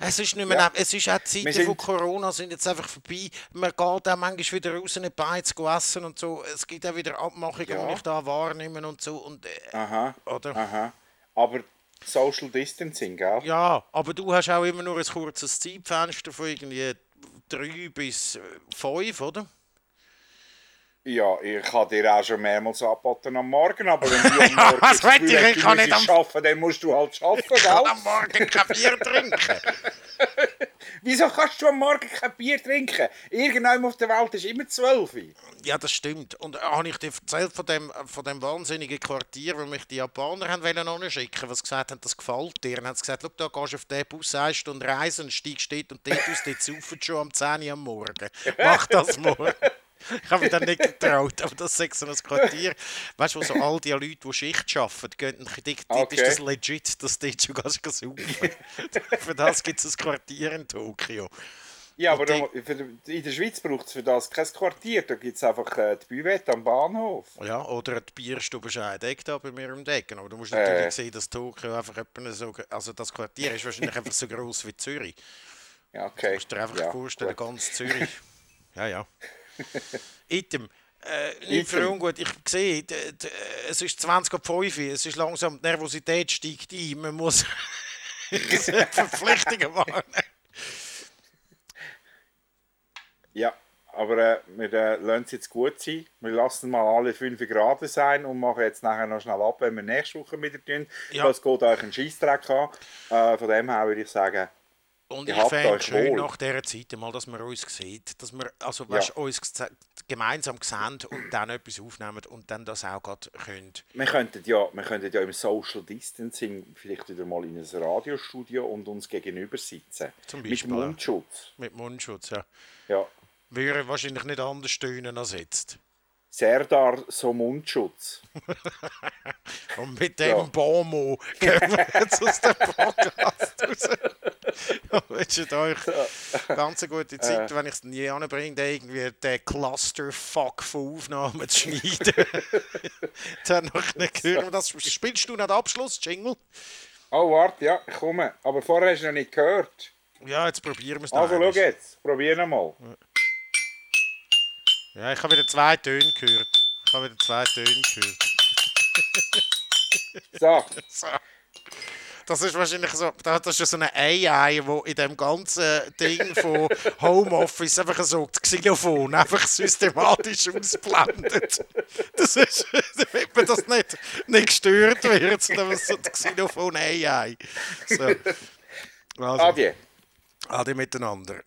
Es ist nicht mehr, Ja. es ist auch die Zeiten von Corona sind jetzt einfach vorbei. Man geht auch manchmal wieder raus, eine Beiz essen und so. Es gibt auch wieder Abmachungen, Ja. die ich da wahrnehme und so. Und, äh, Aha, oder? aha. Aber Social Distancing, gell? Ja, aber du hast auch immer nur ein kurzes Zeitfenster von irgendwie drei bis äh, fünf, oder? Ja, ich habe dir auch schon mehrmals angeboten am Morgen, aber wenn du am Ja, Morgen was will ich? Ich kann nicht am- arbeiten, dann musst du halt arbeiten, Ich kann am Morgen kein Bier trinken. Wieso kannst du am Morgen kein Bier trinken? Irgendwann auf der Welt ist immer zwölf. Ja, das stimmt. Und äh, habe ich dir erzählt von dem, von dem wahnsinnigen Quartier, wo mich die Japaner haben wollen anschicken, was gesagt haben, das gefällt dir. Und haben sie gesagt, schau, da gehst du auf den Bus eine Stunde reisen, steigst dort und dort aus, dort saufen schon am 10 Uhr am Morgen. Mach das morgen. Ich habe mich dann nicht getraut, aber das ist so ein Quartier. Weißt du, wo so all die Leute, die Schicht arbeiten, gehen, dort, dort ist Okay. das legit, dass du schon gehst saufen. Für das gibt es ein Quartier in Tokio. Ja, aber da- in der Schweiz braucht es für das kein Quartier. Da gibt es einfach äh, die Büvette am Bahnhof. Ja, oder die Bierstube Scheideck da bei mir um die Ecke. Aber du musst natürlich Äh. sehen, dass Tokio einfach so... Also das Quartier ist wahrscheinlich einfach so groß wie Zürich. Ja, okay. Du musst dir einfach ja, vorstellen, gut. ganz Zürich. Ja, ja. Item. Äh, nicht für ungut. Ich sehe, es ist 20 ab 5 es ist langsam, die Nervosität steigt ein. Man muss Verpflichtungen machen. Ja, aber äh, wir äh, lassen es jetzt gut sein. Wir lassen mal alle 5 Grad sein und machen jetzt nachher noch schnell ab, wenn wir nächste Woche wieder tun. Ja. Das geht euch einen Scheissdreck an. Äh, von dem her würde ich sagen, Und ich fände euch schön wohl. nach dieser Zeit mal, dass wir uns sieht, dass wir also, weißt, uns gemeinsam sehen und dann etwas aufnehmen und dann das auch gerade können. wir könnten, ja, wir könnten ja im Social Distancing vielleicht wieder mal in ein Radiostudio und uns gegenüber sitzen. Zum Mit Beispiel, ja. Mundschutz. Mit Mundschutz, ja. Ja. Würde wahrscheinlich nicht anders stöhnen als jetzt. Serdar so Mundschutz. Und mit dem Ja. Bomo gehen wir jetzt aus dem Podcast raus. Ich wünsche euch ganz eine gute Zeit, wenn ich es nie anbringe, den irgendwie den Clusterfuck von Aufnahmen zu schneiden. dann noch nicht hören wir das. Spielst du nicht Abschluss, Jingle? Oh, warte, ja, ich komme. Aber vorher hast du noch nicht gehört. Ja, jetzt probieren wir es noch. Also, schau jetzt. Probieren mal. Ja, ich habe wieder zwei Töne gehört. Ich habe wieder zwei Töne gehört. So. So. Das ist wahrscheinlich so, das ist ja so eine AI, wo in dem ganzen Ding von Homeoffice einfach so das Xylophon einfach systematisch ausblendet. Das ist, damit man das nicht, nicht gestört wird, sondern so das Xylophon AI. So. Also, Adieu. ade miteinander.